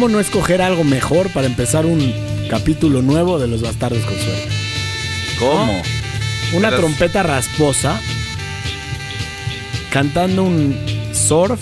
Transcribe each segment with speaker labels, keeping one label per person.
Speaker 1: ¿Cómo no escoger algo mejor para empezar un capítulo nuevo de Los Bastardos con Suerte?
Speaker 2: ¿Cómo?
Speaker 1: Una
Speaker 3: Pero-
Speaker 1: trompeta rasposa cantando un surf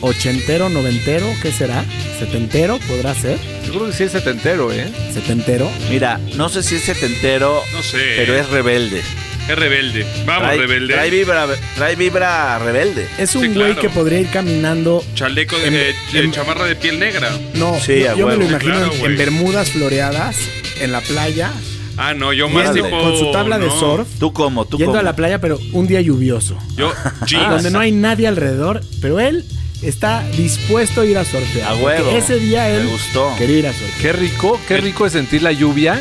Speaker 1: ochentero, noventero, ¿qué será? ¿Setentero podrá ser?
Speaker 4: Yo creo que sí es setentero, ¿eh?
Speaker 1: ¿Setentero?
Speaker 2: Mira, no sé si es setentero,
Speaker 3: No sé.
Speaker 2: pero es rebelde.
Speaker 3: Es rebelde. Vamos,
Speaker 2: trae,
Speaker 3: rebelde.
Speaker 2: Trae vibra, trae vibra rebelde.
Speaker 1: Es un
Speaker 3: Sí,
Speaker 1: güey
Speaker 3: claro.
Speaker 1: que podría ir caminando.
Speaker 3: Chaleco de,
Speaker 1: En-
Speaker 3: de
Speaker 1: en-
Speaker 3: chamarra de piel negra.
Speaker 1: No,
Speaker 2: Sí,
Speaker 1: yo, me lo imagino
Speaker 3: Claro,
Speaker 1: en- bermudas floreadas, en la playa,
Speaker 3: Ah, no, yo más
Speaker 1: yendo
Speaker 3: tipo.
Speaker 1: con su tabla de surf,
Speaker 2: ¿Tú cómo? ¿Tú
Speaker 1: yendo
Speaker 2: cómo?
Speaker 1: a la playa, pero un día lluvioso.
Speaker 3: Yo, jeans.
Speaker 1: donde no hay nadie alrededor, pero él está dispuesto a ir a surfear.
Speaker 2: A huevo.
Speaker 1: Ese día él
Speaker 2: Me gustó.
Speaker 1: quería ir a surfear.
Speaker 4: Qué rico, qué rico es sentir la lluvia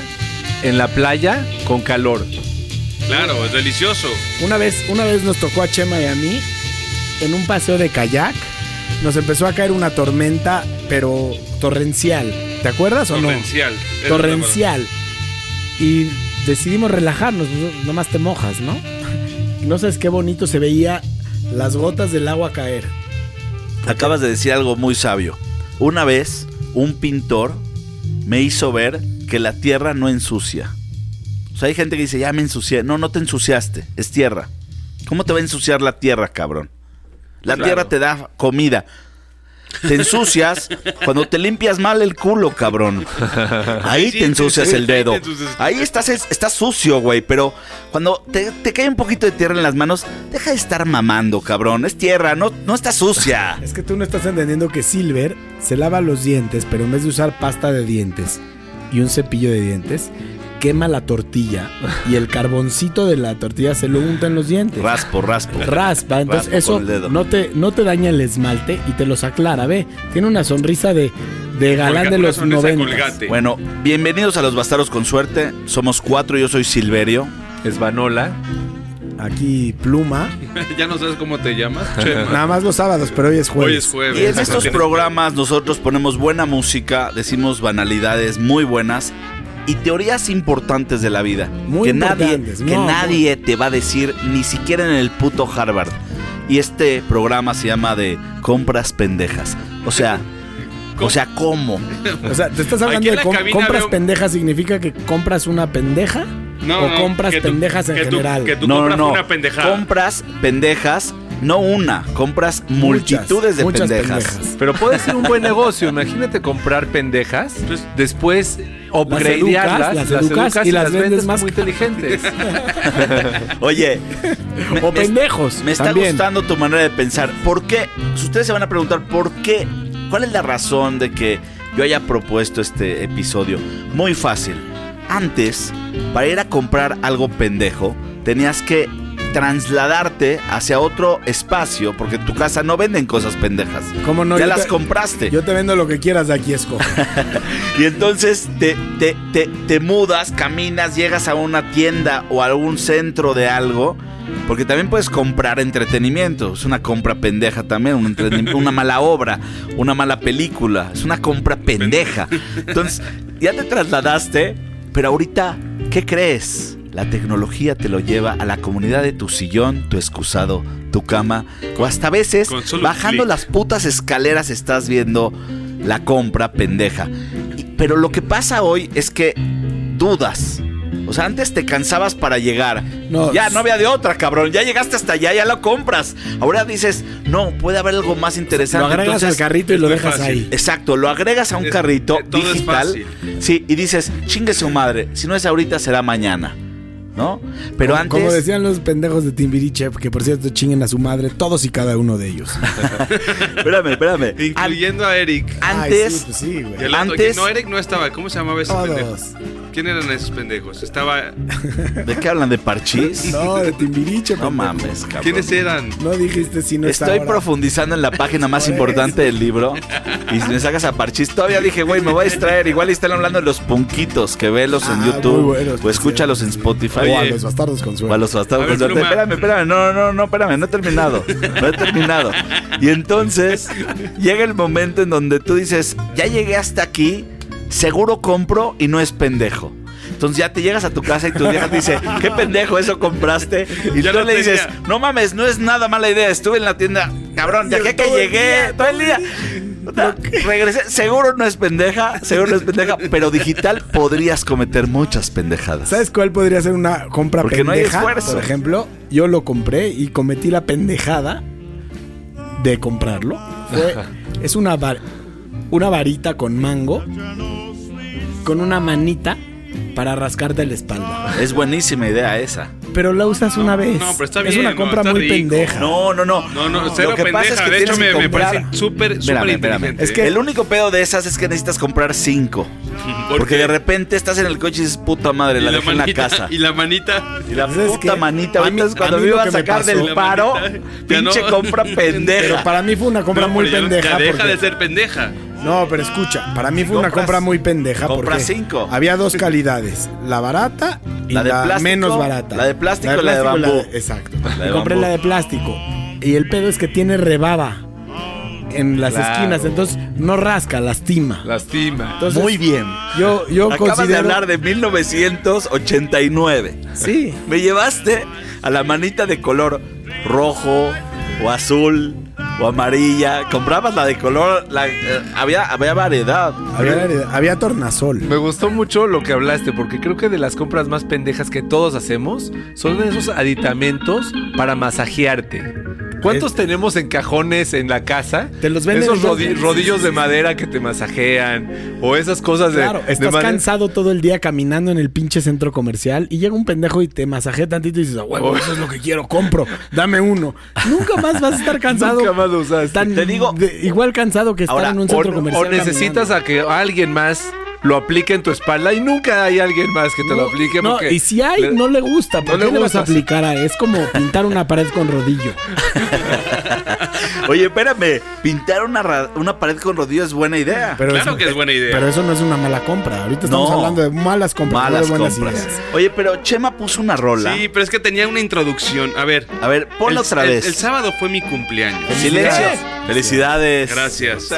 Speaker 4: en la playa con calor.
Speaker 3: Claro, es delicioso.
Speaker 1: Una vez, una vez nos tocó a Chema y a mí en un paseo de kayak. Nos empezó a caer una tormenta, pero torrencial. ¿Te acuerdas o no?
Speaker 3: Torrencial.
Speaker 1: Torrencial. Y decidimos relajarnos. pues, Nomás te mojas, ¿no? No sabes qué bonito se veía las gotas del agua caer.
Speaker 2: Acabas de decir algo muy sabio. Una vez, un pintor me hizo ver que la tierra no ensucia. O sea, hay gente que dice, ya me ensucié. No, no te ensuciaste, es tierra. ¿Cómo te va a ensuciar la tierra, cabrón? La
Speaker 3: Claro.
Speaker 2: tierra te da comida. Te ensucias cuando te limpias mal el culo, cabrón. Ahí
Speaker 3: sí,
Speaker 2: te ensucias
Speaker 3: sí,
Speaker 2: el dedo. Ahí estás, estás sucio, güey. Pero cuando te, te cae un poquito de tierra en las manos, deja de estar mamando, cabrón. Es tierra, no, no está sucia.
Speaker 1: Es que tú no estás entendiendo que Silver se lava los dientes, pero en vez de usar pasta de dientes y un cepillo de dientes, quema la tortilla y el carboncito de la tortilla se lo unta en los dientes.
Speaker 2: Raspo, raspo.
Speaker 1: Raspa, entonces
Speaker 2: Raspo
Speaker 1: eso no te, no te daña el esmalte y te los aclara, ve. Tiene una sonrisa de, de galán
Speaker 3: Colga-
Speaker 1: de los
Speaker 3: sonrisa de
Speaker 1: 90.
Speaker 3: colgate.
Speaker 2: Bueno, bienvenidos a los Bastardos con Suerte. Somos cuatro, yo soy Silverio.
Speaker 4: Es Vanola.
Speaker 1: Aquí pluma.
Speaker 3: ya no sabes cómo te llamas. Chema.
Speaker 1: Nada más los sábados, pero hoy es
Speaker 3: Hoy
Speaker 1: jueves.
Speaker 3: es jueves.
Speaker 2: Y en estos programas nosotros ponemos buena música, decimos banalidades muy buenas y teorías importantes de la vida.
Speaker 1: Muy
Speaker 2: que nadie,
Speaker 1: importantes.
Speaker 2: que
Speaker 1: No,
Speaker 2: nadie te va a decir, ni siquiera en el puto Harvard. Y este programa se llama de compras pendejas. O sea, o sea, ¿cómo?
Speaker 1: O sea, ¿te estás hablando de com- compras
Speaker 3: veo-
Speaker 1: pendejas? ¿Significa que compras una pendeja?
Speaker 3: No,
Speaker 1: ¿O
Speaker 3: no,
Speaker 1: compras
Speaker 3: que tú-
Speaker 1: pendejas en
Speaker 3: que tú-
Speaker 1: general?
Speaker 3: que tú
Speaker 2: no,
Speaker 3: compras
Speaker 2: no,
Speaker 3: una pendejada.
Speaker 2: Compras pendejas, no una, compras multitudes de
Speaker 1: muchas
Speaker 2: pendejas.
Speaker 1: pendejas.
Speaker 4: Pero puede ser un buen negocio. Imagínate comprar pendejas,
Speaker 3: Pues-
Speaker 4: después upgradearlas,
Speaker 1: educas, las educas y las vendes más
Speaker 4: muy inteligentes.
Speaker 2: Oye, me-
Speaker 1: o
Speaker 2: me-
Speaker 1: pendejos.
Speaker 2: Me está
Speaker 1: también.
Speaker 2: gustando tu manera de pensar. ¿Por qué? Si Ustedes se van a preguntar por qué. ¿Cuál es la razón de que yo haya propuesto este episodio? Muy fácil. Antes, para ir a comprar algo pendejo, tenías que trasladarte hacia otro espacio, porque en tu casa no venden cosas pendejas.
Speaker 1: ¿Cómo no?
Speaker 2: ya
Speaker 1: Yo
Speaker 2: las
Speaker 1: te-
Speaker 2: compraste.
Speaker 1: Yo te vendo lo que quieras de aquí, escoge.
Speaker 2: Y entonces te, te, te, te mudas, caminas, llegas a una tienda o a algún centro de algo. Porque también puedes comprar entretenimiento. Es una compra pendeja también. un una mala obra, una mala película. Es una compra pendeja. Entonces, ya te trasladaste. Pero ahorita, ¿qué crees? La tecnología te lo lleva a la comunidad de tu sillón, tu excusado, tu cama. O hasta a veces, bajando las putas escaleras, estás viendo la compra pendeja. Y- pero lo que pasa hoy es que dudas. O sea, antes te cansabas para llegar.
Speaker 1: No,
Speaker 2: ya no había de otra, cabrón. Ya llegaste hasta allá, ya lo compras. Ahora dices, no, puede haber algo más interesante.
Speaker 1: Lo agregas
Speaker 2: Entonces,
Speaker 1: al carrito y lo dejas
Speaker 3: fácil.
Speaker 1: ahí.
Speaker 2: Exacto, lo agregas a un
Speaker 3: Es-
Speaker 2: carrito digital.
Speaker 3: fácil.
Speaker 2: Sí, y dices, chingue su madre. Si no es ahorita, será mañana. ¿No? Pero
Speaker 1: como,
Speaker 2: antes.
Speaker 1: como decían los pendejos de Timbiriche, que por cierto chinguen a su madre, todos y cada uno de ellos.
Speaker 2: Espérame, espérame. An-
Speaker 3: Incluyendo a Eric.
Speaker 2: antes.
Speaker 1: Ay, sí, pues sí, güey.
Speaker 2: Antes-
Speaker 3: No, Eric no estaba. ¿Cómo se llamaba ese pendejo? ¿Quién eran esos pendejos? Estaba.
Speaker 2: ¿De qué hablan? ¿De parchís?
Speaker 1: No, de Timbiriche.
Speaker 2: No mames, cabrón.
Speaker 3: ¿Quiénes eran?
Speaker 1: No dijiste si no
Speaker 2: Estoy
Speaker 1: ahora.
Speaker 2: profundizando en la página más
Speaker 1: Por
Speaker 2: importante del libro. Y si me sacas a Parchís, todavía dije, güey, me voy a distraer. Igual están hablando de los punquitos, que velos en
Speaker 1: Ah, muy
Speaker 2: YouTube.
Speaker 1: buenos,
Speaker 2: o
Speaker 1: por
Speaker 2: escúchalos en. Spotify.
Speaker 1: O a los bastardos con
Speaker 2: O a
Speaker 1: suerte.
Speaker 2: los bastardos
Speaker 3: A ver,
Speaker 2: con suerte. Espérame, espérame, no, no, no, espérame, no he terminado. No he terminado. Y entonces llega el momento en donde tú dices, ya llegué hasta aquí, seguro compro y no es pendejo. Entonces ya te llegas a tu casa y tu vieja te dice, qué pendejo, eso compraste. Y
Speaker 3: Ya
Speaker 2: tú le dices,
Speaker 3: tenía.
Speaker 2: no mames, no es nada mala idea, estuve en la tienda, cabrón, ya que, llegué
Speaker 1: día,
Speaker 2: todo el día. Regresé. Seguro no es pendeja, seguro no es pendeja, pero digital podrías cometer muchas pendejadas.
Speaker 1: ¿Sabes cuál podría ser una compra
Speaker 2: Porque no hay
Speaker 1: pendeja?
Speaker 2: esfuerzo.
Speaker 1: Por ejemplo, yo lo compré y cometí la pendejada de comprarlo. Fue, es una, una varita con mango con una manita para rascarte la espalda.
Speaker 2: Es buenísima idea esa.
Speaker 1: Pero la usas una vez.
Speaker 3: no, pero está
Speaker 1: es
Speaker 3: bien,
Speaker 1: una
Speaker 3: no,
Speaker 1: compra muy
Speaker 3: rico.
Speaker 1: pendeja.
Speaker 2: No, no, no.
Speaker 3: No, no, cero
Speaker 2: Lo que pasa es que
Speaker 3: de hecho,
Speaker 2: tienes
Speaker 3: me,
Speaker 2: que
Speaker 3: me
Speaker 2: comprar-
Speaker 3: parece súper, súper inteligente.
Speaker 1: Es que-
Speaker 2: El único pedo de esas es que necesitas comprar cinco.
Speaker 3: ¿Por
Speaker 2: Porque
Speaker 3: qué?
Speaker 2: de repente estás en el coche y dices, puta madre, la
Speaker 3: la
Speaker 2: dejé en la
Speaker 3: manita,
Speaker 2: casa.
Speaker 3: y la manita.
Speaker 2: Y la
Speaker 1: ¿Sabes
Speaker 2: puta
Speaker 1: qué?
Speaker 2: manita.
Speaker 1: A mí-
Speaker 2: Ahorita es
Speaker 1: a
Speaker 2: cuando me iba a sacar del paro,
Speaker 3: manita,
Speaker 2: pinche
Speaker 3: no.
Speaker 2: compra pendeja.
Speaker 1: Pero para mí fue una compra
Speaker 3: No,
Speaker 1: muy pendeja.
Speaker 3: Ya deja
Speaker 1: porque-
Speaker 3: de ser pendeja.
Speaker 1: No, pero escucha, para mí fue una
Speaker 2: Compras-
Speaker 1: compra muy pendeja porque
Speaker 2: cinco.
Speaker 1: había dos calidades, la barata y
Speaker 2: La
Speaker 1: la,
Speaker 2: de plástico,
Speaker 1: menos barata.
Speaker 2: la de plástico y la de bambú.
Speaker 1: exacto.
Speaker 2: La de
Speaker 1: Y compré
Speaker 2: bambú.
Speaker 1: la de plástico y el pedo es que tiene rebaba en las
Speaker 4: Claro.
Speaker 1: esquinas, entonces no rasca, lastima.
Speaker 4: Lastima.
Speaker 1: Entonces,
Speaker 2: Muy bien.
Speaker 1: Yo yo
Speaker 2: Acabas
Speaker 1: considero
Speaker 2: de hablar de 1989.
Speaker 1: Sí.
Speaker 2: Me llevaste a la manita de color rojo o azul o amarilla. Comprabas la de color. la- eh, había, había variedad.
Speaker 1: Había, había tornasol.
Speaker 4: Me gustó mucho lo que hablaste, porque creo que de las compras más pendejas que todos hacemos son esos aditamentos para masajearte. ¿Cuántos tenemos en cajones en la casa?
Speaker 1: Te los venden
Speaker 4: Esos rodi- rodillos de madera que te masajean. O esas cosas de.
Speaker 1: Claro,
Speaker 4: de
Speaker 1: estás
Speaker 4: madera.
Speaker 1: cansado todo el día caminando en el pinche centro comercial y llega un pendejo y te masajea tantito y dices, "A huevo,
Speaker 4: Oh.
Speaker 1: eso es lo que quiero, compro, dame uno. Nunca más vas a estar cansado.
Speaker 4: Nunca más lo usaste.
Speaker 1: Tan
Speaker 2: Te digo-
Speaker 1: de- igual cansado que estar
Speaker 2: Ahora,
Speaker 1: en un
Speaker 4: O,
Speaker 1: centro
Speaker 4: o
Speaker 1: comercial.
Speaker 4: necesitas
Speaker 1: caminando.
Speaker 4: a que alguien más lo aplique en tu espalda y nunca hay alguien más que te lo aplique.
Speaker 1: No,
Speaker 4: porque
Speaker 1: y si hay,
Speaker 4: le-
Speaker 1: no le gusta. ¿Por
Speaker 4: no
Speaker 1: qué
Speaker 4: le
Speaker 1: le vas a aplicar a Es como pintar una pared con rodillo.
Speaker 2: Oye, espérame. Pintar una, una pared con rodillos es buena idea.
Speaker 1: Pero
Speaker 3: Claro
Speaker 1: eso-
Speaker 3: que es buena idea.
Speaker 1: Pero eso no es una mala compra. Ahorita estamos
Speaker 2: No.
Speaker 1: hablando de malas compras, no
Speaker 2: Malas
Speaker 1: de buenas
Speaker 2: compras.
Speaker 1: ideas.
Speaker 2: Oye, pero Chema puso una rola.
Speaker 3: Sí, pero es que tenía una introducción. A ver.
Speaker 2: A ver, ponla
Speaker 3: el-
Speaker 2: otra vez.
Speaker 3: El, sábado fue mi cumpleaños.
Speaker 2: Silencio. Felicidades.
Speaker 3: Gracias.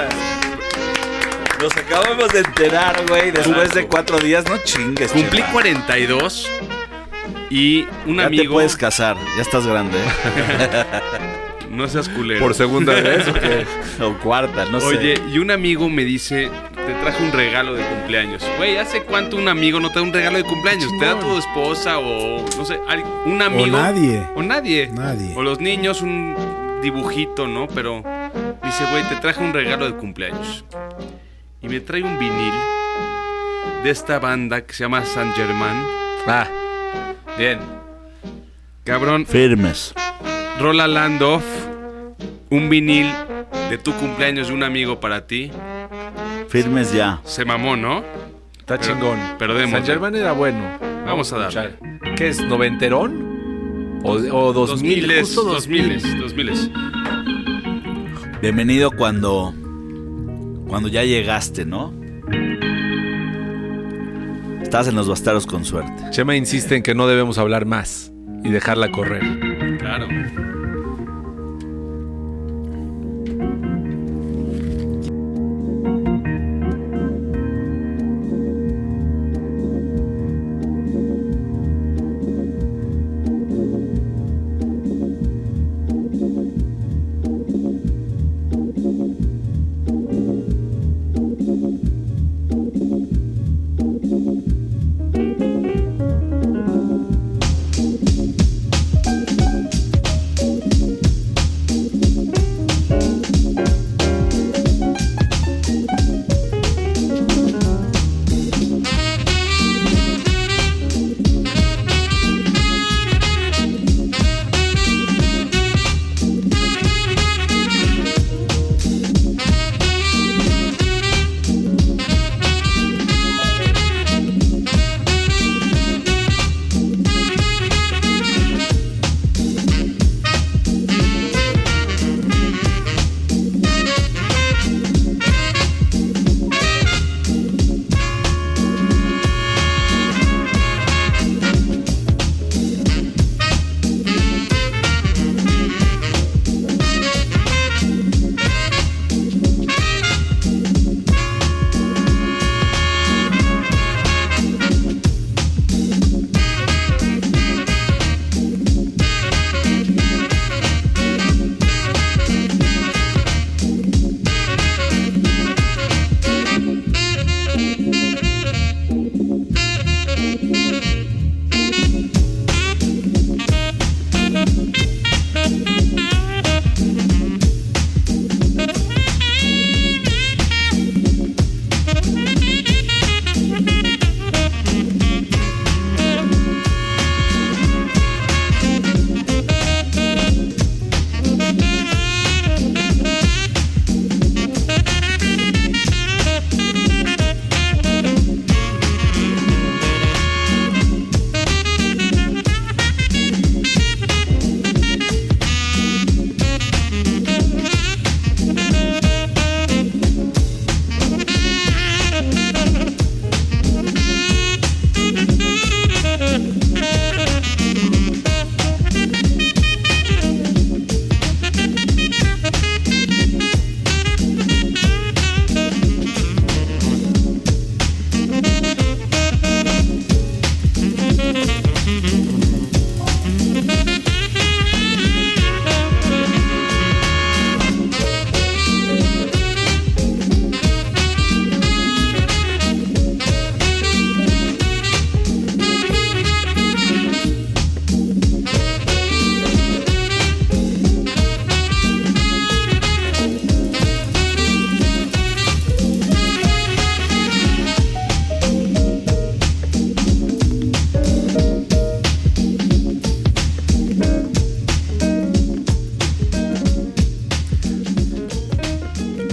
Speaker 2: Nos acabamos de enterar, güey, después de cuatro días. No chingues.
Speaker 3: Cumplí
Speaker 2: Chema.
Speaker 3: 42 y un
Speaker 2: Ya te
Speaker 3: amigo.
Speaker 2: puedes casar. Ya estás grande. ¿eh?
Speaker 3: No seas culero.
Speaker 4: Por segunda vez. ¿o qué?
Speaker 2: o cuarta, no
Speaker 3: Oye,
Speaker 2: sé.
Speaker 3: y un amigo me dice, te traje un regalo de cumpleaños. Güey, ¿hace cuánto un amigo no te da un regalo de cumpleaños? Te da tu esposa o, no sé, un amigo.
Speaker 1: nadie.
Speaker 3: O nadie.
Speaker 1: Nadie.
Speaker 3: O los niños un dibujito, ¿no? Pero dice, güey, te traje un regalo de cumpleaños. Y me trae un vinil de esta banda que se llama Saint Germain.
Speaker 4: Ah, bien.
Speaker 3: Cabrón,
Speaker 2: Firmes.
Speaker 3: Rola Land Off, un vinil de tu cumpleaños de un amigo para ti.
Speaker 2: Firmes ya.
Speaker 3: Se mamó, ¿no?
Speaker 4: Está
Speaker 3: Pero-
Speaker 4: chingón.
Speaker 3: perdemos.
Speaker 4: San Germán era bueno.
Speaker 3: Vamos a darle.
Speaker 4: escuchar. ¿Qué es? ¿Noventerón? ¿O, o 2000?
Speaker 3: 2000,
Speaker 4: Justo
Speaker 3: 2000, 2000.
Speaker 2: Bienvenido cuando. Cuando ya llegaste, ¿no? Estás en los bastaros con suerte.
Speaker 4: Chema insiste en que no debemos hablar más y dejarla correr.
Speaker 3: Claro.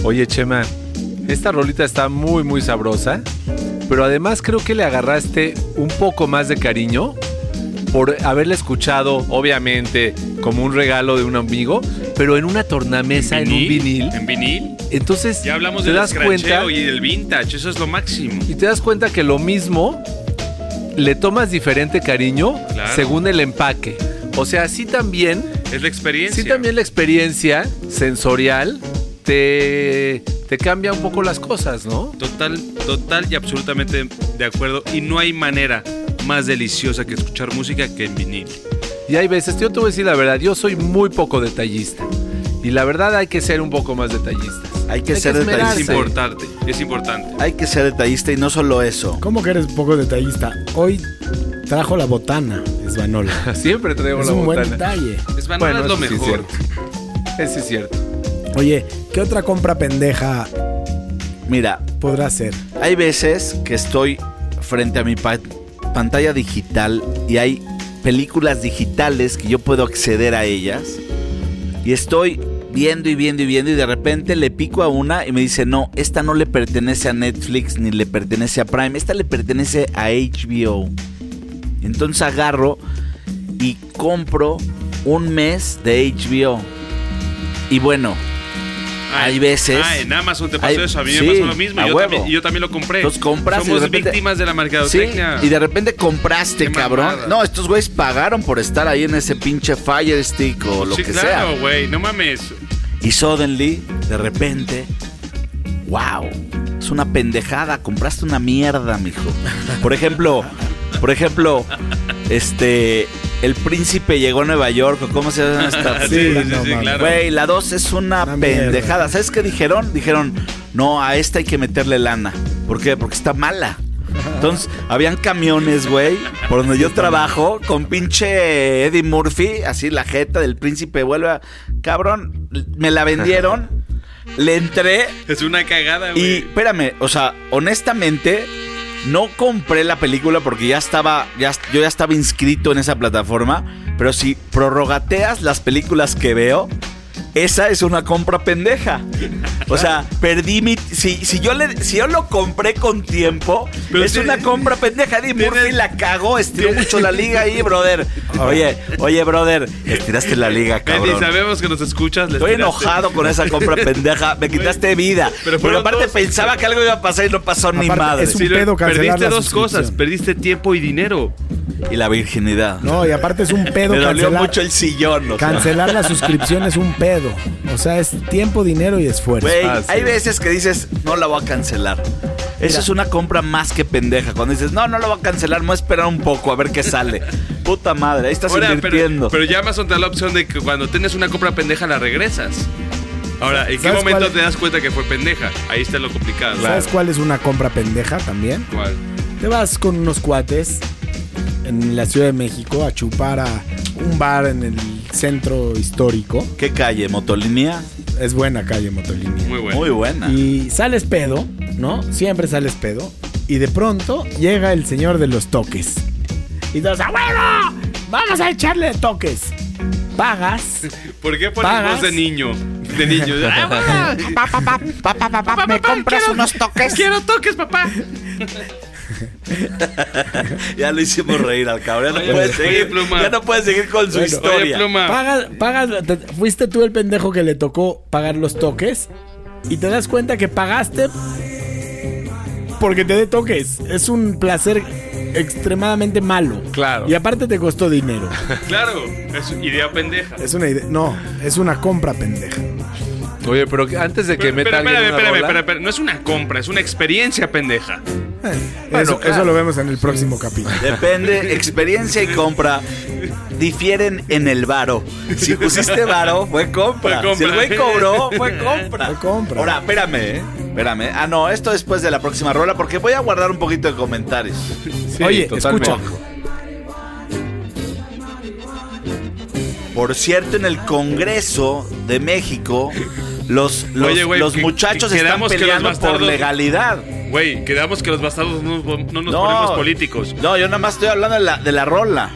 Speaker 4: Oye, Chema, esta rolita está muy, muy sabrosa. Pero además creo que le agarraste un poco más de cariño por haberla escuchado, obviamente, como un regalo de un amigo, pero en una tornamesa, en, un vinil.
Speaker 3: En vinil.
Speaker 4: Entonces,
Speaker 3: Ya hablamos
Speaker 4: te
Speaker 3: del
Speaker 4: das cuenta
Speaker 3: y del vintage, eso es lo máximo.
Speaker 4: y te das cuenta que lo mismo le tomas diferente cariño
Speaker 3: Claro.
Speaker 4: según el empaque. O sea, sí también,
Speaker 3: Es la experiencia.
Speaker 4: sí también la experiencia sensorial te, te cambia un poco las cosas, ¿no?
Speaker 3: Total, total y absolutamente de acuerdo. Y no hay manera más deliciosa que escuchar música que en vinil.
Speaker 4: Y hay veces, yo te voy a decir la verdad, yo soy muy poco detallista. Y la verdad hay que ser un poco más detallistas.
Speaker 2: Hay que ser
Speaker 3: Es
Speaker 2: detallista.
Speaker 4: esmerarse.
Speaker 3: importante, es importante.
Speaker 2: Hay que ser detallista y no solo eso.
Speaker 1: ¿Cómo que eres poco detallista? Hoy trajo la botana, Esbanola.
Speaker 4: Siempre traigo
Speaker 1: Es
Speaker 4: la
Speaker 1: un buen
Speaker 4: botana.
Speaker 1: detalle.
Speaker 3: Es banal, es lo
Speaker 4: eso sí
Speaker 3: mejor.
Speaker 4: cierto. Ese es cierto.
Speaker 1: Oye, ¿qué otra compra pendeja
Speaker 2: Mira,
Speaker 1: podrá ser?
Speaker 2: hay veces que estoy frente a mi pa- pantalla digital y hay películas digitales que yo puedo acceder a ellas. Y estoy viendo y viendo y viendo y de repente le pico a una y me dice, no, esta no le pertenece a Netflix ni le pertenece a Prime, esta le pertenece a HBO. Entonces agarro y compro un mes de HBO. Y bueno, Hay veces-
Speaker 3: Ah, en Amazon te pasó
Speaker 2: hay-
Speaker 3: eso. A mí
Speaker 2: sí,
Speaker 3: me pasó lo mismo. Yo también, yo también lo compré.
Speaker 2: Los compras y
Speaker 3: Somos
Speaker 2: de repente-
Speaker 3: víctimas de la
Speaker 2: Sí,
Speaker 3: mercadotecnia.
Speaker 2: y de repente compraste, cabrón. No, estos güeyes pagaron por estar ahí en ese pinche Fire Stick o lo
Speaker 3: sí,
Speaker 2: que
Speaker 3: claro,
Speaker 2: sea.
Speaker 3: güey. No mames.
Speaker 2: Y suddenly, de repente, wow, es una pendejada, compraste una mierda, mijo. Por ejemplo, por ejemplo, este, el príncipe llegó a Nueva York, o cómo se llama esta
Speaker 3: Sí,
Speaker 1: Sí,
Speaker 3: sí,
Speaker 1: no
Speaker 3: sí,
Speaker 1: mames.
Speaker 3: claro.
Speaker 2: Güey, la 2 es una,
Speaker 1: Una mierda.
Speaker 2: pendejada. ¿Sabes qué dijeron? Dijeron, no, a esta hay que meterle lana. ¿Por qué? Porque está mala. Entonces, habían camiones, güey, por donde yo trabajo, con pinche Eddie Murphy, así la jeta del príncipe vuelve a... Cabrón, me la vendieron, le entré
Speaker 3: Es una cagada,
Speaker 2: y,
Speaker 3: güey.
Speaker 2: espérame, o sea, honestamente, no compré la película porque ya estaba, yo ya estaba inscrito en esa plataforma, pero si prorrogateas las películas que veo, esa es una compra pendeja. O sea, perdí mi... Si, si, yo, le, si yo lo compré con tiempo,
Speaker 3: Pero
Speaker 2: es una compra pendeja. Eddie Murphy la cagó, estiró mucho la liga ahí, brother. Oye, oye, brother, estiraste la liga, cabrón.
Speaker 3: sabemos que nos escuchas.
Speaker 2: Estoy
Speaker 3: tiraste-
Speaker 2: enojado con esa compra pendeja. Me quitaste vida.
Speaker 3: Pero
Speaker 2: aparte
Speaker 3: dos.
Speaker 2: pensaba que algo iba a pasar y no pasó ni madre.
Speaker 1: es un
Speaker 3: lo-
Speaker 1: pedo cancelar
Speaker 3: perdiste
Speaker 1: la
Speaker 3: dos cosas. Perdiste tiempo y dinero.
Speaker 2: Y la virginidad.
Speaker 1: No, y aparte es un pedo
Speaker 2: Me dolió
Speaker 1: cancelar.
Speaker 2: mucho el sillón. o sea.
Speaker 1: Cancelar la suscripción es un pedo. O sea, es tiempo, dinero y esfuerzo.
Speaker 2: Güey,
Speaker 4: Ah, sí.
Speaker 2: hay veces que dices, no la voy a cancelar. Esa es una compra más que pendeja. Cuando dices, no, no la voy a cancelar, me voy a esperar un poco a ver qué sale. Puta madre, ahí estás
Speaker 3: Ahora,
Speaker 2: invirtiendo.
Speaker 3: pero, pero ya Amazon te da la opción de que cuando tienes una compra pendeja la regresas. Ahora, ¿en qué
Speaker 1: ¿Sabes
Speaker 3: momento te das cuenta que fue pendeja? Ahí está lo complicado.
Speaker 1: ¿Sabes cuál es una compra pendeja también?
Speaker 3: ¿Cuál?
Speaker 1: Te vas con unos cuates en la Ciudad de México a chupar a un bar en el centro histórico.
Speaker 2: ¿Qué calle? ¿Motolínea?
Speaker 1: Es buena calle Motolínea.
Speaker 3: Muy bueno.
Speaker 2: Muy buena.
Speaker 1: Y sales pedo, ¿no? Siempre sales pedo. Y de pronto llega el señor de los toques. Y todos, ¡a huevo! ¡Vamos a echarle toques! Pagas.
Speaker 3: ¿Por qué pones
Speaker 1: ¿Pagas?
Speaker 3: voz de niño? De niño. ¡Ah,
Speaker 2: Papá, ¿me compras unos toques?
Speaker 3: ¡Quiero toques, papá!
Speaker 2: Ya lo hicimos reír al cabrón. Ya no
Speaker 3: Oye,
Speaker 2: puede
Speaker 3: oye,
Speaker 2: seguir.
Speaker 3: Pluma.
Speaker 2: Ya no puede seguir con su
Speaker 1: Bueno,
Speaker 2: historia.
Speaker 3: Oye, pluma.
Speaker 1: Pagas, pagas, te- fuiste tú el pendejo que le tocó pagar los toques y te das cuenta que pagaste porque te dé toques. Es un placer extremadamente malo.
Speaker 4: Claro.
Speaker 1: Y aparte te costó dinero.
Speaker 3: Claro, es idea pendeja.
Speaker 1: Es una idea. No, es una compra pendeja.
Speaker 4: Oye, pero antes de que
Speaker 3: Pero,
Speaker 4: meta
Speaker 3: espérame,
Speaker 4: alguien
Speaker 3: espérame,
Speaker 4: una
Speaker 3: espérame, espérame, No es una compra, es una experiencia pendeja.
Speaker 4: Bueno,
Speaker 1: eso,
Speaker 4: claro.
Speaker 1: eso lo vemos en el próximo capítulo.
Speaker 2: Depende, experiencia y compra difieren en el varo. Si pusiste varo, fue compra.
Speaker 3: Fue compra.
Speaker 2: Si el güey cobró, fue compra.
Speaker 1: Fue compra.
Speaker 2: Ahora, espérame, ¿eh? Espérame. Ah, no, esto después de la próxima rola porque voy a guardar un poquito de comentarios.
Speaker 4: Sí,
Speaker 1: Oye,
Speaker 4: totalmente.
Speaker 1: escucha.
Speaker 2: Por cierto, en el Congreso de México, los, los,
Speaker 3: Oye, güey,
Speaker 2: los
Speaker 3: que-
Speaker 2: muchachos
Speaker 3: que
Speaker 2: están
Speaker 3: quedamos que los
Speaker 2: peleando por legalidad.
Speaker 3: Güey, quedamos que los bastardos no, nos- no nos ponemos políticos.
Speaker 2: No, yo nada más estoy hablando de la, de la rola.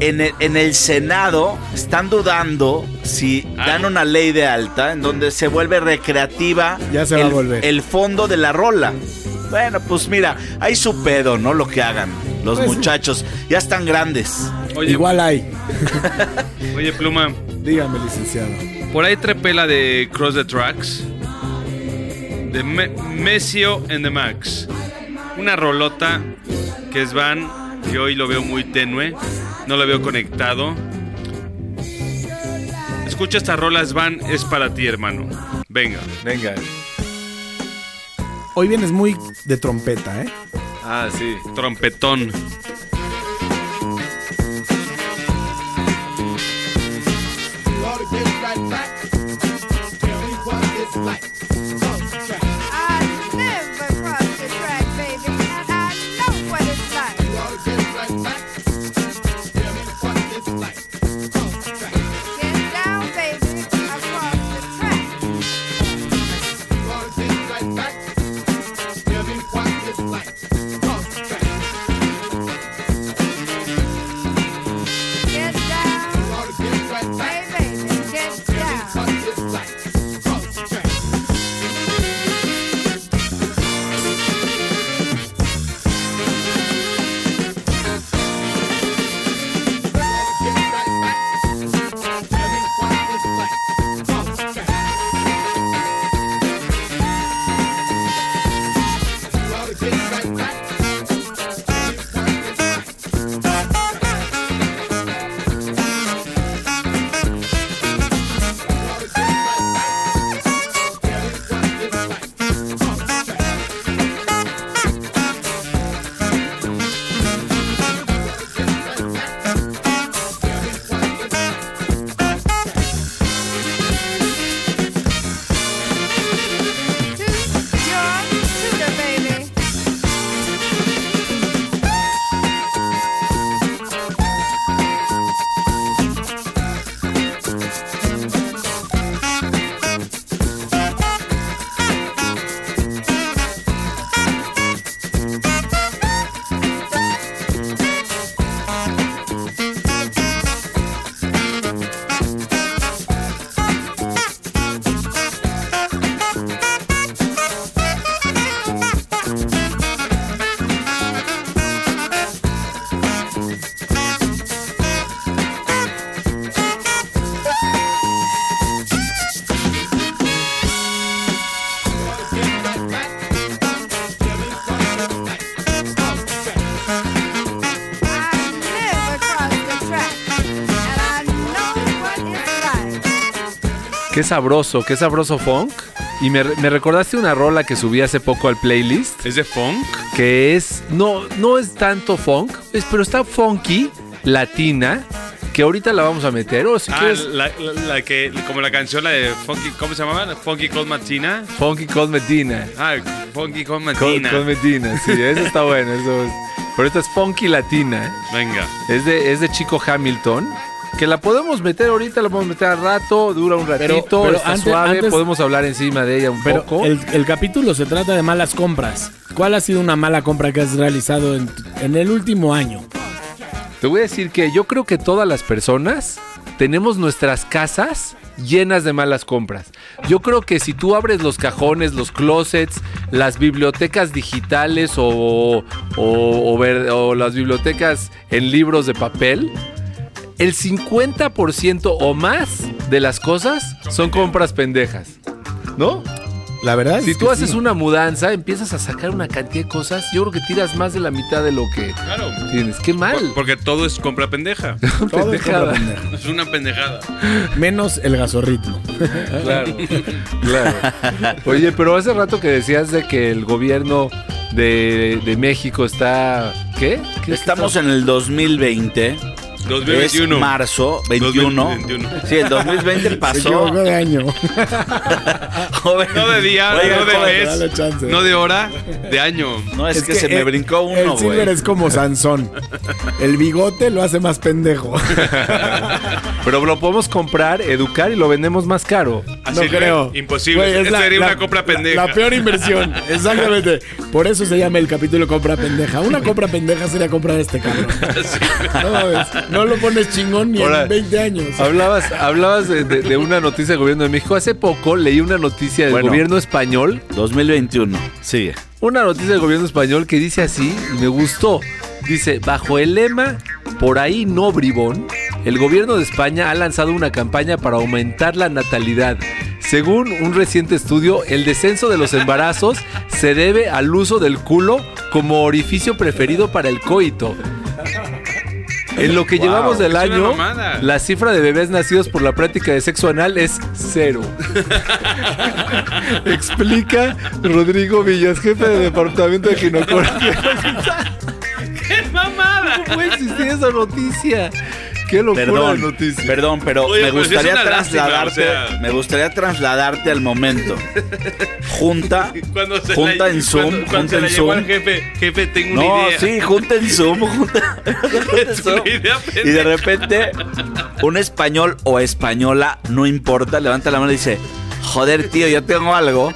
Speaker 2: en el, en el Senado están dudando si
Speaker 3: Ah.
Speaker 2: dan una ley de alta en donde se vuelve recreativa
Speaker 1: Ya se va
Speaker 2: el,
Speaker 1: a volver.
Speaker 2: el fondo de la rola. Bueno, pues mira, hay su pedo, ¿no? Lo que hagan. Los
Speaker 1: Pues-
Speaker 2: muchachos ya están grandes.
Speaker 3: Oye,
Speaker 1: Igual hay.
Speaker 3: oye, Pluma,
Speaker 1: Dígame, licenciado.
Speaker 3: por ahí trepé la de Cross the Tracks. De Me- Mesio and the Max. Una rolota que es Van, que hoy lo veo muy tenue. No lo veo conectado. Escucha esta rola, Van, es para ti, hermano. Venga.
Speaker 4: Venga.
Speaker 1: Hoy vienes muy de trompeta, ¿eh?
Speaker 4: Ah, sí.
Speaker 3: Trompetón.
Speaker 4: Qué sabroso, qué sabroso funk. Y me, me recordaste una rola que subí hace poco al playlist.
Speaker 3: ¿Es de funk?
Speaker 4: que es no no es tanto funk, es- pero está funky, latina, que ahorita la vamos a meter. O si
Speaker 3: Ah,
Speaker 4: quieres,
Speaker 3: la, la- la que, como la canción, la de Funky, ¿cómo se llamaba? Funky Cold Martina.
Speaker 4: funky con Medina.
Speaker 3: Ah, Funky Cold
Speaker 4: Con,
Speaker 3: Martina.
Speaker 4: con Medina, sí, eso está bueno. Eso es- pero esta es funky latina,
Speaker 3: Venga.
Speaker 4: es de, es de Chico Hamilton. Que la podemos meter ahorita, la podemos meter al rato, dura un
Speaker 1: Pero-
Speaker 4: ratito,
Speaker 1: pero
Speaker 4: está
Speaker 1: antes-
Speaker 4: suave,
Speaker 1: antes-
Speaker 4: podemos hablar encima de ella un
Speaker 1: Pero
Speaker 4: poco.
Speaker 1: el, el capítulo se trata de malas compras. ¿Cuál ha sido una mala compra que has realizado en, en el último año?
Speaker 4: Te voy a decir que yo creo que todas las personas tenemos nuestras casas llenas de malas compras. Yo creo que si tú abres los cajones, los closets, las bibliotecas digitales o, o- o ver- o las bibliotecas en libros de papel, el 50% o más de las cosas son compras pendejas. ¿No?
Speaker 1: La verdad
Speaker 4: Si
Speaker 1: es
Speaker 4: tú
Speaker 1: que
Speaker 4: haces
Speaker 1: sí.
Speaker 4: una mudanza, empiezas a sacar una cantidad de cosas, yo creo que tiras más de la mitad de lo que
Speaker 3: Claro.
Speaker 4: tienes. Qué mal.
Speaker 3: Por- porque todo es compra pendeja.
Speaker 1: Todo es
Speaker 4: pendejada.
Speaker 1: compra pendeja.
Speaker 3: es una pendejada.
Speaker 1: Menos el gasorritmo.
Speaker 4: Claro, claro. Oye, pero hace rato que decías de que el gobierno de, de México está... ¿Qué? ¿Qué
Speaker 2: Estamos
Speaker 4: está-
Speaker 2: en el 2020.
Speaker 3: 2021.
Speaker 2: Es marzo 21.
Speaker 3: 2021.
Speaker 2: Sí, el 2020
Speaker 1: Se
Speaker 2: pasó.
Speaker 1: equivocó de año.
Speaker 2: Joven.
Speaker 3: No de día,
Speaker 2: Oiga,
Speaker 3: no de mes,
Speaker 1: chance.
Speaker 3: no de hora, de año.
Speaker 2: No, es, que, se me
Speaker 1: el-
Speaker 2: brincó uno,
Speaker 1: El
Speaker 2: güey.
Speaker 1: Silver es como Sansón. El bigote lo hace más pendejo.
Speaker 4: Pero lo podemos comprar, educar y lo vendemos más caro.
Speaker 1: No creo.
Speaker 3: Imposible.
Speaker 1: Güey, es
Speaker 3: sería una compra pendeja.
Speaker 1: La, peor inversión. Exactamente. Por eso se llama el capítulo compra pendeja. Una compra pendeja sería comprar este cabrón. No, lo pones chingón ni
Speaker 4: Ahora,
Speaker 1: en 20 años.
Speaker 4: Hablabas, hablabas de, de- de una noticia del gobierno de México. Hace poco leí una noticia del
Speaker 2: Bueno.
Speaker 4: gobierno español.
Speaker 2: 2021. Sigue.
Speaker 4: Una noticia del gobierno español que dice así y me gustó. Dice, bajo el lema Por ahí no bribón, el gobierno de España ha lanzado una campaña para aumentar la natalidad. Según un reciente estudio, el descenso de los embarazos se debe al uso del culo como orificio preferido para el coito. En lo que
Speaker 2: Wow,
Speaker 4: llevamos del año, la cifra de bebés nacidos por la práctica de sexo anal es cero. Explica Rodrigo Villas, jefe de departamento de ginecología.
Speaker 3: ¡Qué mamada!
Speaker 4: ¿Cómo puede existir esa noticia? Qué locura de
Speaker 2: Perdón,
Speaker 4: noticia.
Speaker 2: perdón, pero
Speaker 3: Oye,
Speaker 2: me
Speaker 3: pero
Speaker 2: gustaría
Speaker 3: una lástima,
Speaker 2: trasladarte,
Speaker 3: o sea.
Speaker 2: me gustaría trasladarte al momento. Junta,
Speaker 3: Cuando se
Speaker 2: junta
Speaker 3: la,
Speaker 2: en Zoom,
Speaker 3: cuando, cuando
Speaker 2: junta
Speaker 3: se
Speaker 2: en
Speaker 3: al
Speaker 2: Zoom.
Speaker 3: jefe, jefe, tengo una
Speaker 2: No,
Speaker 3: idea.
Speaker 2: sí, junta en Zoom, junta, junta en
Speaker 3: una
Speaker 2: Zoom.
Speaker 3: idea
Speaker 2: Y de repente, un español o española, no importa, levanta la mano y dice, joder, tío, yo tengo algo.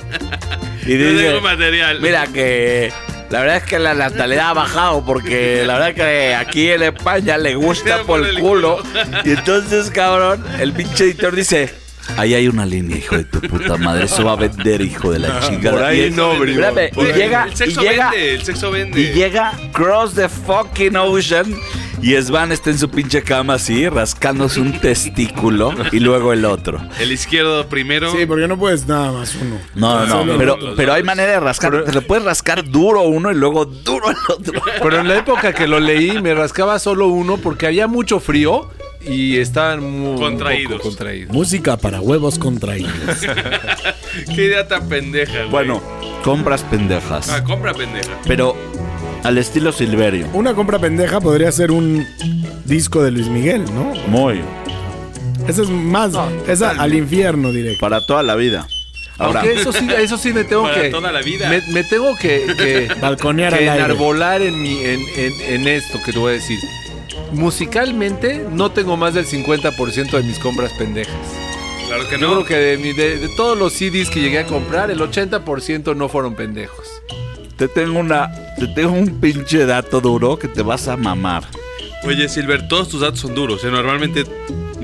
Speaker 2: Y dice,
Speaker 3: tengo material.
Speaker 2: mira que la verdad es que la natalidad ha bajado porque la verdad que aquí en España le gusta
Speaker 3: Por
Speaker 2: el culo. Y entonces, cabrón, el pinche editor dice... Ahí hay una línea, hijo de tu puta madre. Eso va a vender, hijo de la chingada.
Speaker 4: por ahí
Speaker 2: Y-
Speaker 4: no.
Speaker 2: Espérame,
Speaker 3: Por
Speaker 2: y
Speaker 3: ahí.
Speaker 2: llega,
Speaker 3: el
Speaker 2: y
Speaker 3: sexo
Speaker 2: llega,
Speaker 3: vende, el sexo vende.
Speaker 2: y llega Cross the fucking Ocean. Y Svan está en su pinche cama así, rascándose un testículo y luego el otro.
Speaker 3: El izquierdo primero.
Speaker 1: Sí, porque no puedes nada más uno.
Speaker 2: No, no, no. Pero, pero hay manera de rascar. Te lo puedes rascar duro uno y luego duro el otro.
Speaker 4: Pero en la época que lo leí, me rascaba solo uno porque había mucho frío y estaban muy
Speaker 3: Contraídos.
Speaker 1: Música para huevos contraídos.
Speaker 3: Qué idea tan pendeja, güey.
Speaker 2: Bueno, compras pendejas.
Speaker 3: Ah, compra pendeja.
Speaker 2: Pero al estilo Silverio.
Speaker 1: Una compra pendeja podría ser un disco de Luis Miguel, ¿no?
Speaker 2: Muy.
Speaker 1: Esa es más, esa al infierno directo.
Speaker 2: Para toda la vida. Ahora,
Speaker 4: Aunque eso sí, eso sí me tengo
Speaker 3: Para
Speaker 4: que.
Speaker 3: toda la vida.
Speaker 4: Me, me tengo que, que,
Speaker 1: Balconear
Speaker 4: que
Speaker 1: al aire.
Speaker 4: enarbolar en, mi, en, en, en esto que te voy a decir. Musicalmente, no tengo más del 50% de mis compras pendejas.
Speaker 3: Claro que
Speaker 4: Yo
Speaker 3: no.
Speaker 4: creo que de, mi- de- de todos los CDs que llegué a comprar, el 80% no fueron pendejos.
Speaker 2: te tengo una. Te tengo un pinche dato duro que te vas a mamar.
Speaker 3: Oye, Silver, todos tus datos son duros. ¿eh? Normalmente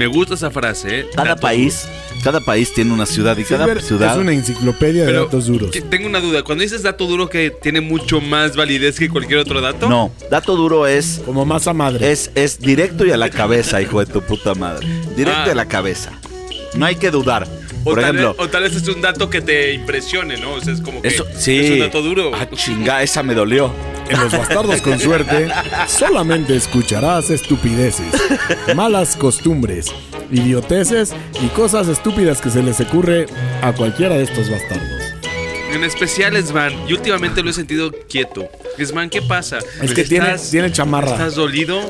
Speaker 3: me gusta esa frase, ¿eh?
Speaker 2: Cada
Speaker 3: Datos
Speaker 2: país, cada país tiene una ciudad y cada ciudad.
Speaker 1: es una enciclopedia de
Speaker 3: Pero
Speaker 1: datos duros.
Speaker 3: tengo una duda. Cuando dices dato duro que tiene mucho más validez que cualquier otro dato.
Speaker 2: No, dato duro es
Speaker 1: Como masa madre.
Speaker 2: Es, es directo y a la cabeza, hijo de tu puta madre. Directo
Speaker 3: Ah.
Speaker 2: y a la cabeza. No hay que dudar.
Speaker 3: O,
Speaker 2: Por
Speaker 3: tal
Speaker 2: ejemplo,
Speaker 3: vez, o tal vez es un dato que te impresione, ¿no? O sea, es como que
Speaker 2: eso sí.
Speaker 3: es un dato duro.
Speaker 2: Ah, chinga, esa me dolió.
Speaker 1: En los bastardos con suerte, solamente escucharás estupideces, malas costumbres, idioteces y cosas estúpidas que se les ocurre a cualquiera de estos bastardos.
Speaker 3: En especial Svan. Y últimamente lo he sentido quieto. Svan, ¿qué pasa?
Speaker 1: Es que tiene,
Speaker 3: ¿Estás-
Speaker 1: tiene chamarra.
Speaker 3: ¿Estás dolido?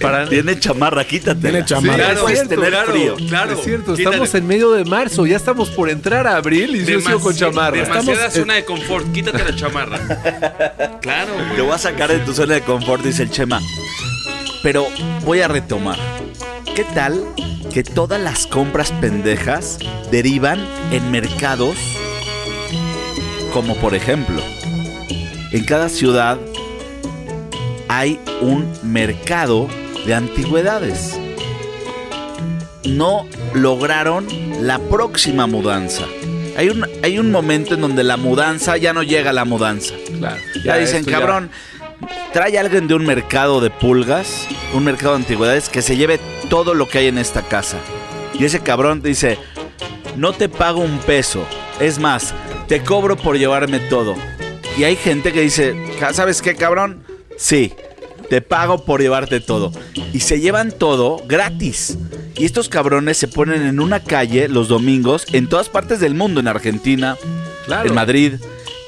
Speaker 4: Para,
Speaker 2: Tiene chamarra, quítate.
Speaker 1: Tiene chamarra.
Speaker 3: Claro,
Speaker 2: puedes
Speaker 3: cierto,
Speaker 2: tener
Speaker 3: claro,
Speaker 2: frío.
Speaker 3: Claro,
Speaker 4: es cierto,
Speaker 3: Quítale.
Speaker 4: estamos en medio de marzo, ya estamos por entrar a abril y yo sigo con
Speaker 3: Demasi-
Speaker 4: chamarra.
Speaker 3: Demasiada
Speaker 1: Estamos,
Speaker 3: zona de confort. Quítate la chamarra. claro,
Speaker 2: Te voy a sacar de tu zona de confort, dice el Chema. Pero voy a retomar. ¿Qué tal que todas las compras pendejas derivan en mercados? Como por ejemplo, en cada ciudad hay un mercado de antigüedades. No lograron la próxima mudanza. Hay un, hay un momento en donde la mudanza ya no llega a la mudanza.
Speaker 4: Claro,
Speaker 2: Ya, dicen,
Speaker 4: ya-
Speaker 2: cabrón, trae a alguien de un mercado de pulgas, un mercado de antigüedades, que se lleve todo lo que hay en esta casa. Y ese cabrón te dice, no te pago un peso. Es más, te cobro por llevarme todo. Y hay gente que dice, "Ja, ¿sabes qué, cabrón? Sí, te pago por llevarte todo. Y se llevan todo gratis. Y estos cabrones se ponen en una calle los domingos en todas partes del mundo, en Argentina,
Speaker 4: Claro.
Speaker 2: en Madrid,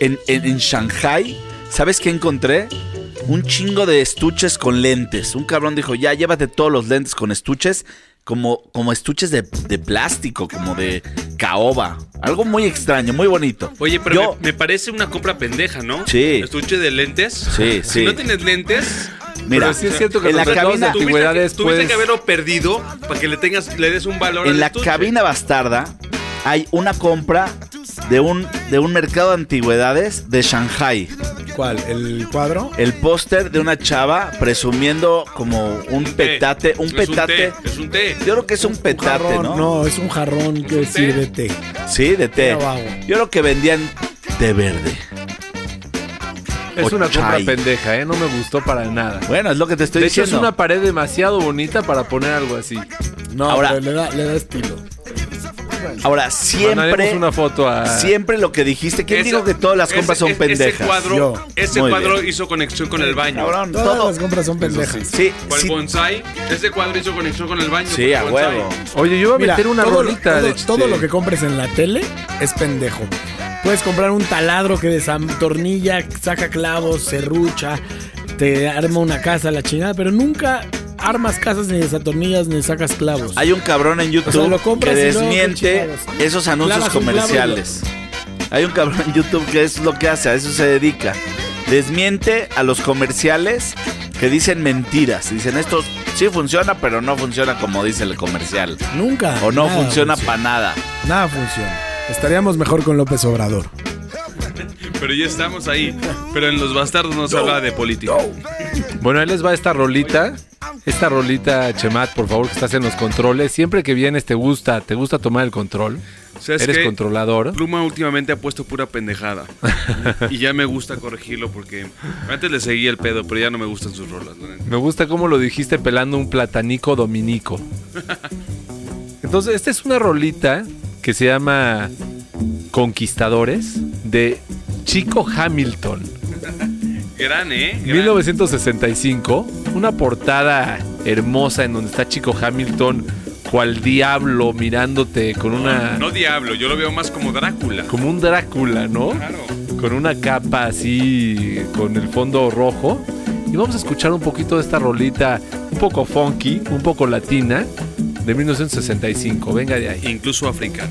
Speaker 2: en, en, en Shanghai. ¿Sabes qué encontré? Un chingo de estuches con lentes. Un cabrón dijo, ya llévate todos los lentes con estuches, como, como estuches de, de plástico, como de caoba. Algo muy extraño, muy bonito.
Speaker 3: Oye, pero
Speaker 2: Yo-
Speaker 3: me, me parece una compra pendeja, ¿no?
Speaker 2: Sí.
Speaker 3: Estuche de lentes.
Speaker 2: Sí,
Speaker 3: Si
Speaker 2: sí.
Speaker 3: no tienes lentes,
Speaker 2: Mira,
Speaker 4: Pero sí es cierto que
Speaker 2: en la
Speaker 4: de
Speaker 2: cabina,
Speaker 3: tuviste
Speaker 4: antigüedades
Speaker 3: tuviste
Speaker 4: puedes...
Speaker 3: que haberlo perdido para que le tengas, le des un valor
Speaker 2: en
Speaker 3: al
Speaker 2: la
Speaker 3: estuche.
Speaker 2: cabina bastarda hay una compra de un, de un mercado de antigüedades de Shanghai.
Speaker 1: ¿Cuál? ¿El cuadro?
Speaker 2: El póster de una chava presumiendo como un petate. Un
Speaker 3: Es un
Speaker 2: petate.
Speaker 3: té, Es un té.
Speaker 2: Yo creo que es un petate,
Speaker 1: Jarrón,
Speaker 2: ¿no?
Speaker 1: No, es un jarrón que sirve té.
Speaker 2: Sí, de té. Yo creo que vendían té verde.
Speaker 4: Es
Speaker 2: O
Speaker 4: una compra
Speaker 2: chai.
Speaker 4: pendeja, ¿eh? No me gustó para nada.
Speaker 2: Bueno, es lo que te estoy
Speaker 4: de hecho,
Speaker 2: diciendo.
Speaker 4: es una pared demasiado bonita para poner algo así.
Speaker 1: No,
Speaker 2: Ahora-
Speaker 1: pero le da, le da estilo.
Speaker 2: Ahora, siempre,
Speaker 4: una foto a...
Speaker 2: siempre lo que dijiste. ¿Quién dijo que todas las
Speaker 3: ese-
Speaker 2: compras son
Speaker 3: ese-
Speaker 2: pendejas?
Speaker 3: Ese cuadro,
Speaker 1: Yo.
Speaker 3: ese
Speaker 2: Muy
Speaker 3: cuadro
Speaker 2: bien.
Speaker 3: hizo conexión con el baño.
Speaker 2: Cabrón,
Speaker 1: Todas
Speaker 2: todo.
Speaker 1: las compras son pendejas.
Speaker 2: Sí,
Speaker 3: O el
Speaker 2: sí,
Speaker 3: bonsai, ese cuadro hizo conexión con el baño.
Speaker 2: sí, a
Speaker 3: con el bonsai.
Speaker 2: huevo.
Speaker 4: Oye, yo voy a
Speaker 1: Mira,
Speaker 4: meter una
Speaker 1: todo, lo-
Speaker 4: rolita
Speaker 1: todo,
Speaker 4: de
Speaker 1: todo
Speaker 4: este-
Speaker 1: lo que compres en la tele es pendejo. Puedes comprar un taladro que desatornilla, saca clavos, serrucha, te arma una casa, la chingada, pero nunca armas casas ni desatornillas ni sacas clavos.
Speaker 2: Hay un cabrón en YouTube
Speaker 1: O sea, lo compras
Speaker 2: que desmiente esos anuncios
Speaker 1: Clavas
Speaker 2: comerciales. Hay un cabrón en YouTube que es lo que hace, a eso se dedica. Desmiente a los comerciales que dicen mentiras. Dicen esto sí funciona, pero no funciona como dice el comercial.
Speaker 1: Nunca.
Speaker 2: O no funciona para nada.
Speaker 1: Nada funciona. Estaríamos mejor con López Obrador.
Speaker 3: Pero ya estamos ahí. Pero en Los Bastardos no se habla de política.
Speaker 4: Bueno, ahí les va esta rolita. Esta rolita, Chemat, por favor, que estás en los controles. Siempre que vienes te gusta, te gusta tomar el control.
Speaker 3: ¿Sabes
Speaker 4: Eres
Speaker 3: qué?
Speaker 4: controlador.
Speaker 3: Pluma últimamente ha puesto pura pendejada. y ya me gusta corregirlo porque antes le seguía el pedo, pero ya no me gustan sus rolas. la neta.
Speaker 4: Me gusta cómo lo dijiste pelando un platanico dominico. Entonces, esta es una rolita que se llama Conquistadores de Chico Hamilton.
Speaker 3: Gran, ¿eh? Gran.
Speaker 4: 1965, una portada hermosa en donde está Chico Hamilton cual diablo mirándote con una
Speaker 3: No diablo, yo lo veo más como Drácula.
Speaker 4: como un Drácula, ¿no?
Speaker 3: Claro.
Speaker 4: Con una capa así con el fondo rojo y vamos a escuchar un poquito de esta rolita un poco funky, un poco latina de 1965. Venga de ahí.
Speaker 3: Incluso africana.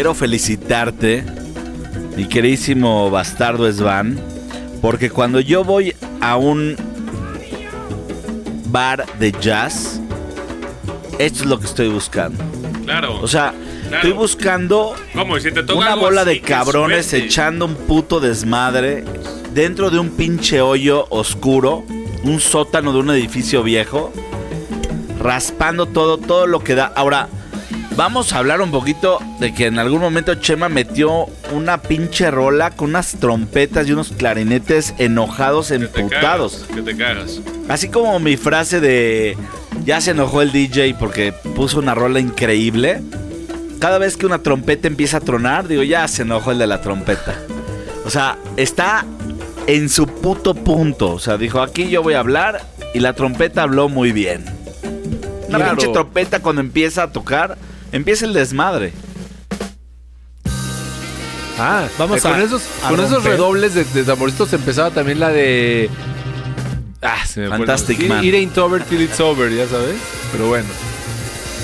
Speaker 2: Quiero felicitarte, mi queridísimo bastardo Svan, porque cuando yo voy a un bar de jazz, esto es lo que estoy buscando.
Speaker 3: Claro.
Speaker 2: O sea, Estoy buscando
Speaker 3: ¿Cómo? ¿Y si te toca
Speaker 2: una bola de cabrones
Speaker 3: suerte.
Speaker 2: echando un puto desmadre dentro de un pinche hoyo oscuro, un sótano de un edificio viejo, raspando todo, todo lo que da. Ahora, vamos a hablar un poquito de que en algún momento Chema metió una pinche rola con unas trompetas y unos clarinetes enojados, emputados.
Speaker 3: Que te cagas.
Speaker 2: Así como mi frase de ya se enojó el DJ porque puso una rola increíble. Cada vez que una trompeta empieza a tronar, digo, ya se enojó el de la trompeta. O sea, está en su puto punto. O sea, dijo, aquí yo voy a hablar y la trompeta habló muy bien. Una
Speaker 4: Claro.
Speaker 2: pinche trompeta cuando empieza a tocar, empieza el desmadre.
Speaker 4: Ah,
Speaker 1: Vamos
Speaker 4: eh, con
Speaker 1: a-
Speaker 4: esos,
Speaker 1: a
Speaker 4: con esos redobles de, de tamboritos empezaba también la de. Ah, se me
Speaker 2: Fantastic. Man.
Speaker 4: It ain't over till it's over, ya sabes. Pero bueno.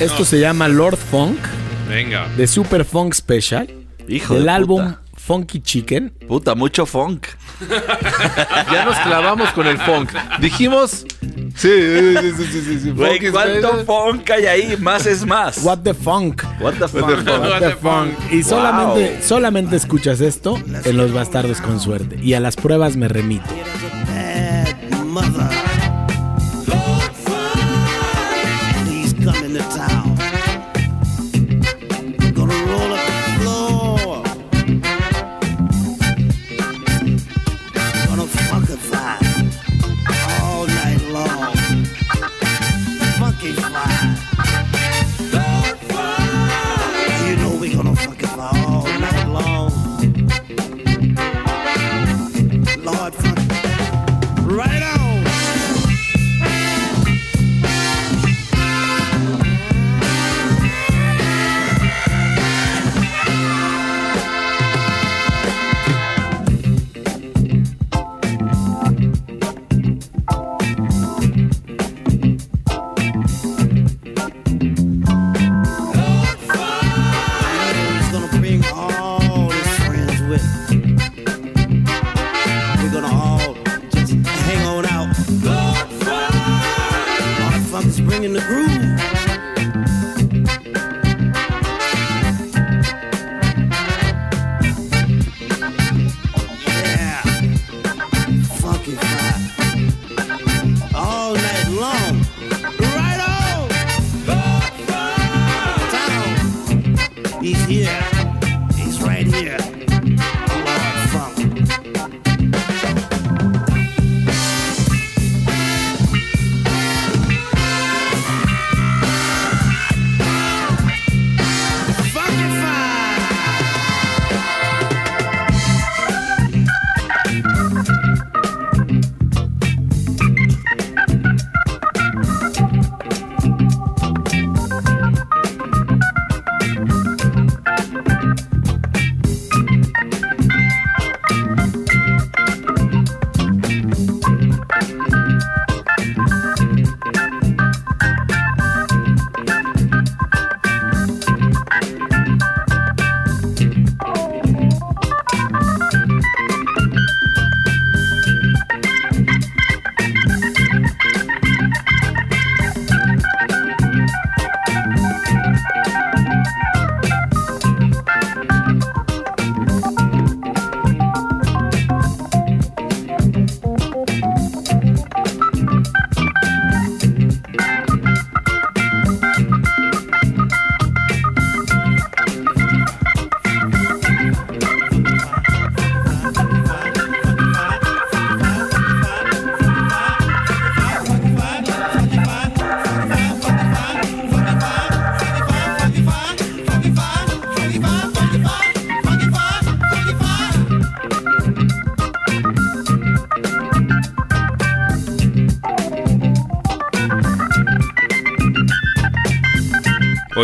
Speaker 1: Esto se llama Lord Funk
Speaker 3: Venga.
Speaker 1: de Super Funk Special
Speaker 2: Hijo
Speaker 1: del
Speaker 2: de
Speaker 1: álbum
Speaker 2: puta.
Speaker 1: Funky Chicken.
Speaker 2: Puta, mucho funk.
Speaker 4: Ya nos clavamos con el funk. Dijimos. Sí, sí, sí, sí, sí, sí, sí,
Speaker 2: Güey,
Speaker 4: funk
Speaker 2: ¿cuánto
Speaker 4: better.
Speaker 2: funk hay ahí? Más es más.
Speaker 1: What the Funk.
Speaker 2: What the fuck?
Speaker 1: What the funk. Y solamente, solamente escuchas esto en Los Bastardos con Suerte. Y a las pruebas me remito.
Speaker 5: bad mother.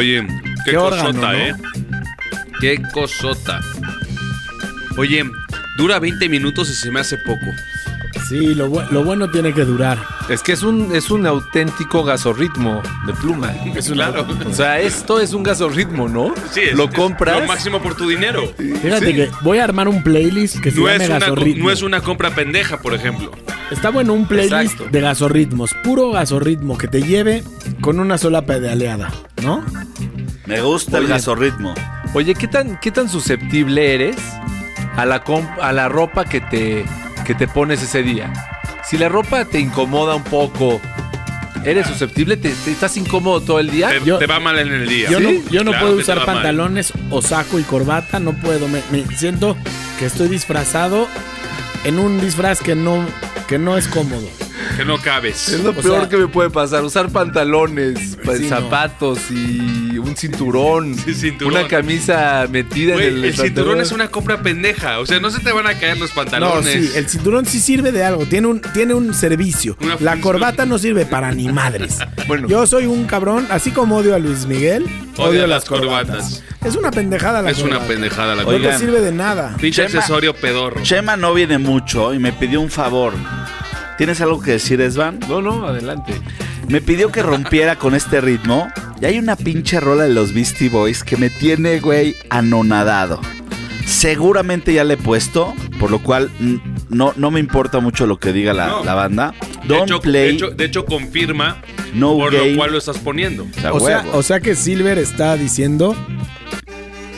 Speaker 3: Oye, qué,
Speaker 1: Qué
Speaker 3: cosota,
Speaker 1: órgano, ¿no?
Speaker 3: ¿eh? Qué cosota. Oye, dura 20 minutos y se me hace poco.
Speaker 1: Sí, lo, bu- lo bueno tiene que durar.
Speaker 4: Es que es un, es un auténtico gasorritmo de pluma.
Speaker 3: Es claro.
Speaker 4: O sea, esto es un gasorritmo, ¿no?
Speaker 3: Sí, es,
Speaker 4: Lo
Speaker 3: es
Speaker 4: compras.
Speaker 3: Lo máximo por tu dinero.
Speaker 1: Fíjate que voy a armar un playlist que se
Speaker 3: No
Speaker 1: llame
Speaker 3: es, una,
Speaker 1: Gasorritmo.
Speaker 3: no es una compra pendeja, por ejemplo.
Speaker 1: Está bueno un playlist
Speaker 4: Exacto.
Speaker 1: de gasorritmos. Puro gasorritmo que te lleve con una sola pedaleada, ¿no?
Speaker 2: Me gusta el gasorritmo.
Speaker 4: Oye, ¿qué tan, qué tan susceptible eres a la, a la ropa que te, que te pones ese día? Si la ropa te incomoda un poco, ¿eres susceptible? ¿Te, te- estás incómodo todo el día?
Speaker 3: Te,
Speaker 1: Yo-
Speaker 3: te va mal en el día.
Speaker 1: Yo
Speaker 4: ¿Sí?
Speaker 1: no, yo no
Speaker 3: Claro
Speaker 1: puedo usar
Speaker 3: mal.
Speaker 1: pantalones o saco y corbata, no puedo. Me, me siento que estoy disfrazado en un disfraz que no, que no es cómodo.
Speaker 3: Que no cabes.
Speaker 4: Es lo
Speaker 1: O
Speaker 4: peor
Speaker 1: sea-
Speaker 4: que me puede pasar. Usar pantalones,
Speaker 1: no.
Speaker 4: zapatos y un cinturón.
Speaker 3: Sí, cinturón.
Speaker 4: Una camisa metida en el,
Speaker 3: el cinturón es una compra pendeja. O sea, no se te van a caer los
Speaker 1: No,
Speaker 3: pantalones.
Speaker 1: sí, el cinturón sí sirve de algo, tiene un, tiene un servicio.
Speaker 3: Una
Speaker 1: La corbata no sirve para ni madres.
Speaker 4: Bueno.
Speaker 1: Yo soy un cabrón, así como odio a Luis Miguel, odio
Speaker 3: las
Speaker 1: las corbatas.
Speaker 3: corbatas.
Speaker 1: Es una pendejada la
Speaker 3: Es una
Speaker 1: corbata.
Speaker 3: pendejada la
Speaker 1: No te sirve de nada.
Speaker 3: Pinche accesorio pedorro.
Speaker 2: Chema no viene mucho y me pidió un favor. ¿Tienes algo que decir, Esvan?
Speaker 4: No, no, adelante.
Speaker 2: Me pidió que rompiera con este ritmo. Y hay una pinche rola de los Beastie Boys que me tiene, güey, anonadado. Seguramente ya le he puesto, por lo cual mm, no, no me importa mucho lo que diga la,
Speaker 3: No.
Speaker 2: la banda.
Speaker 3: De
Speaker 2: Don't
Speaker 3: hecho,
Speaker 2: play,
Speaker 3: de, hecho, de hecho, confirma
Speaker 2: no
Speaker 3: por
Speaker 2: game.
Speaker 3: lo cual lo estás poniendo.
Speaker 2: O sea,
Speaker 1: O sea,
Speaker 2: huevo.
Speaker 1: o sea que Silver está diciendo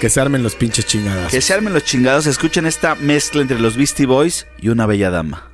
Speaker 1: que se armen los pinches chingadas.
Speaker 2: que se armen los chingados. Escuchen esta mezcla entre los Beastie Boys y una bella dama.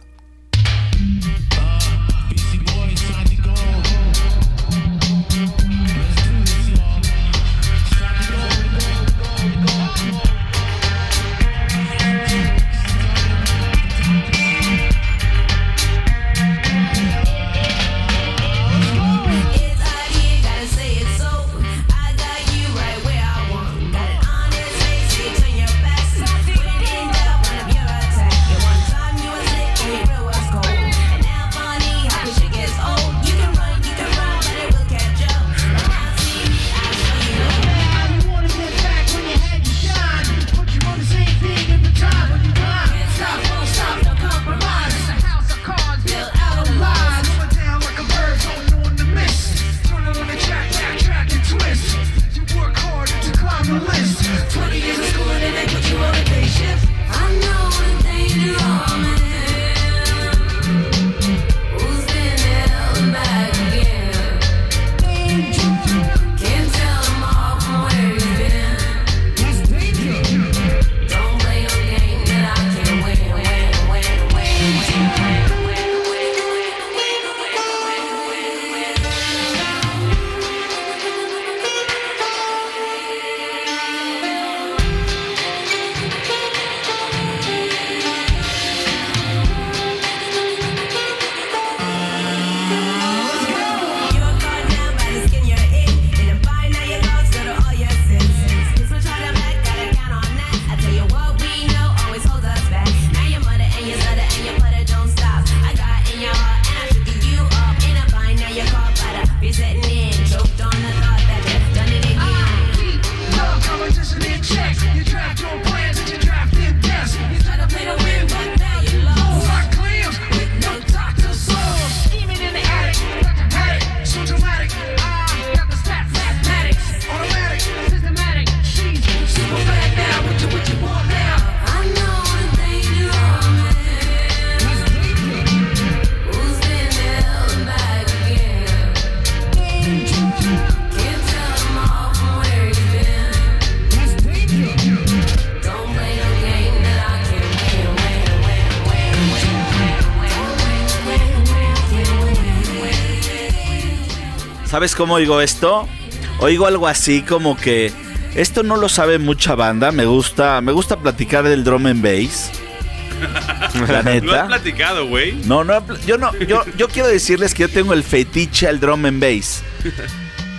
Speaker 2: ¿Sabes cómo oigo esto? Oigo algo así como que esto no lo sabe mucha banda. Me gusta, me gusta platicar del drum and bass. La
Speaker 3: Lo has
Speaker 2: neta.
Speaker 3: platicado, güey.
Speaker 2: No, no, yo no, yo, yo quiero decirles que yo tengo el fetiche al drum and bass.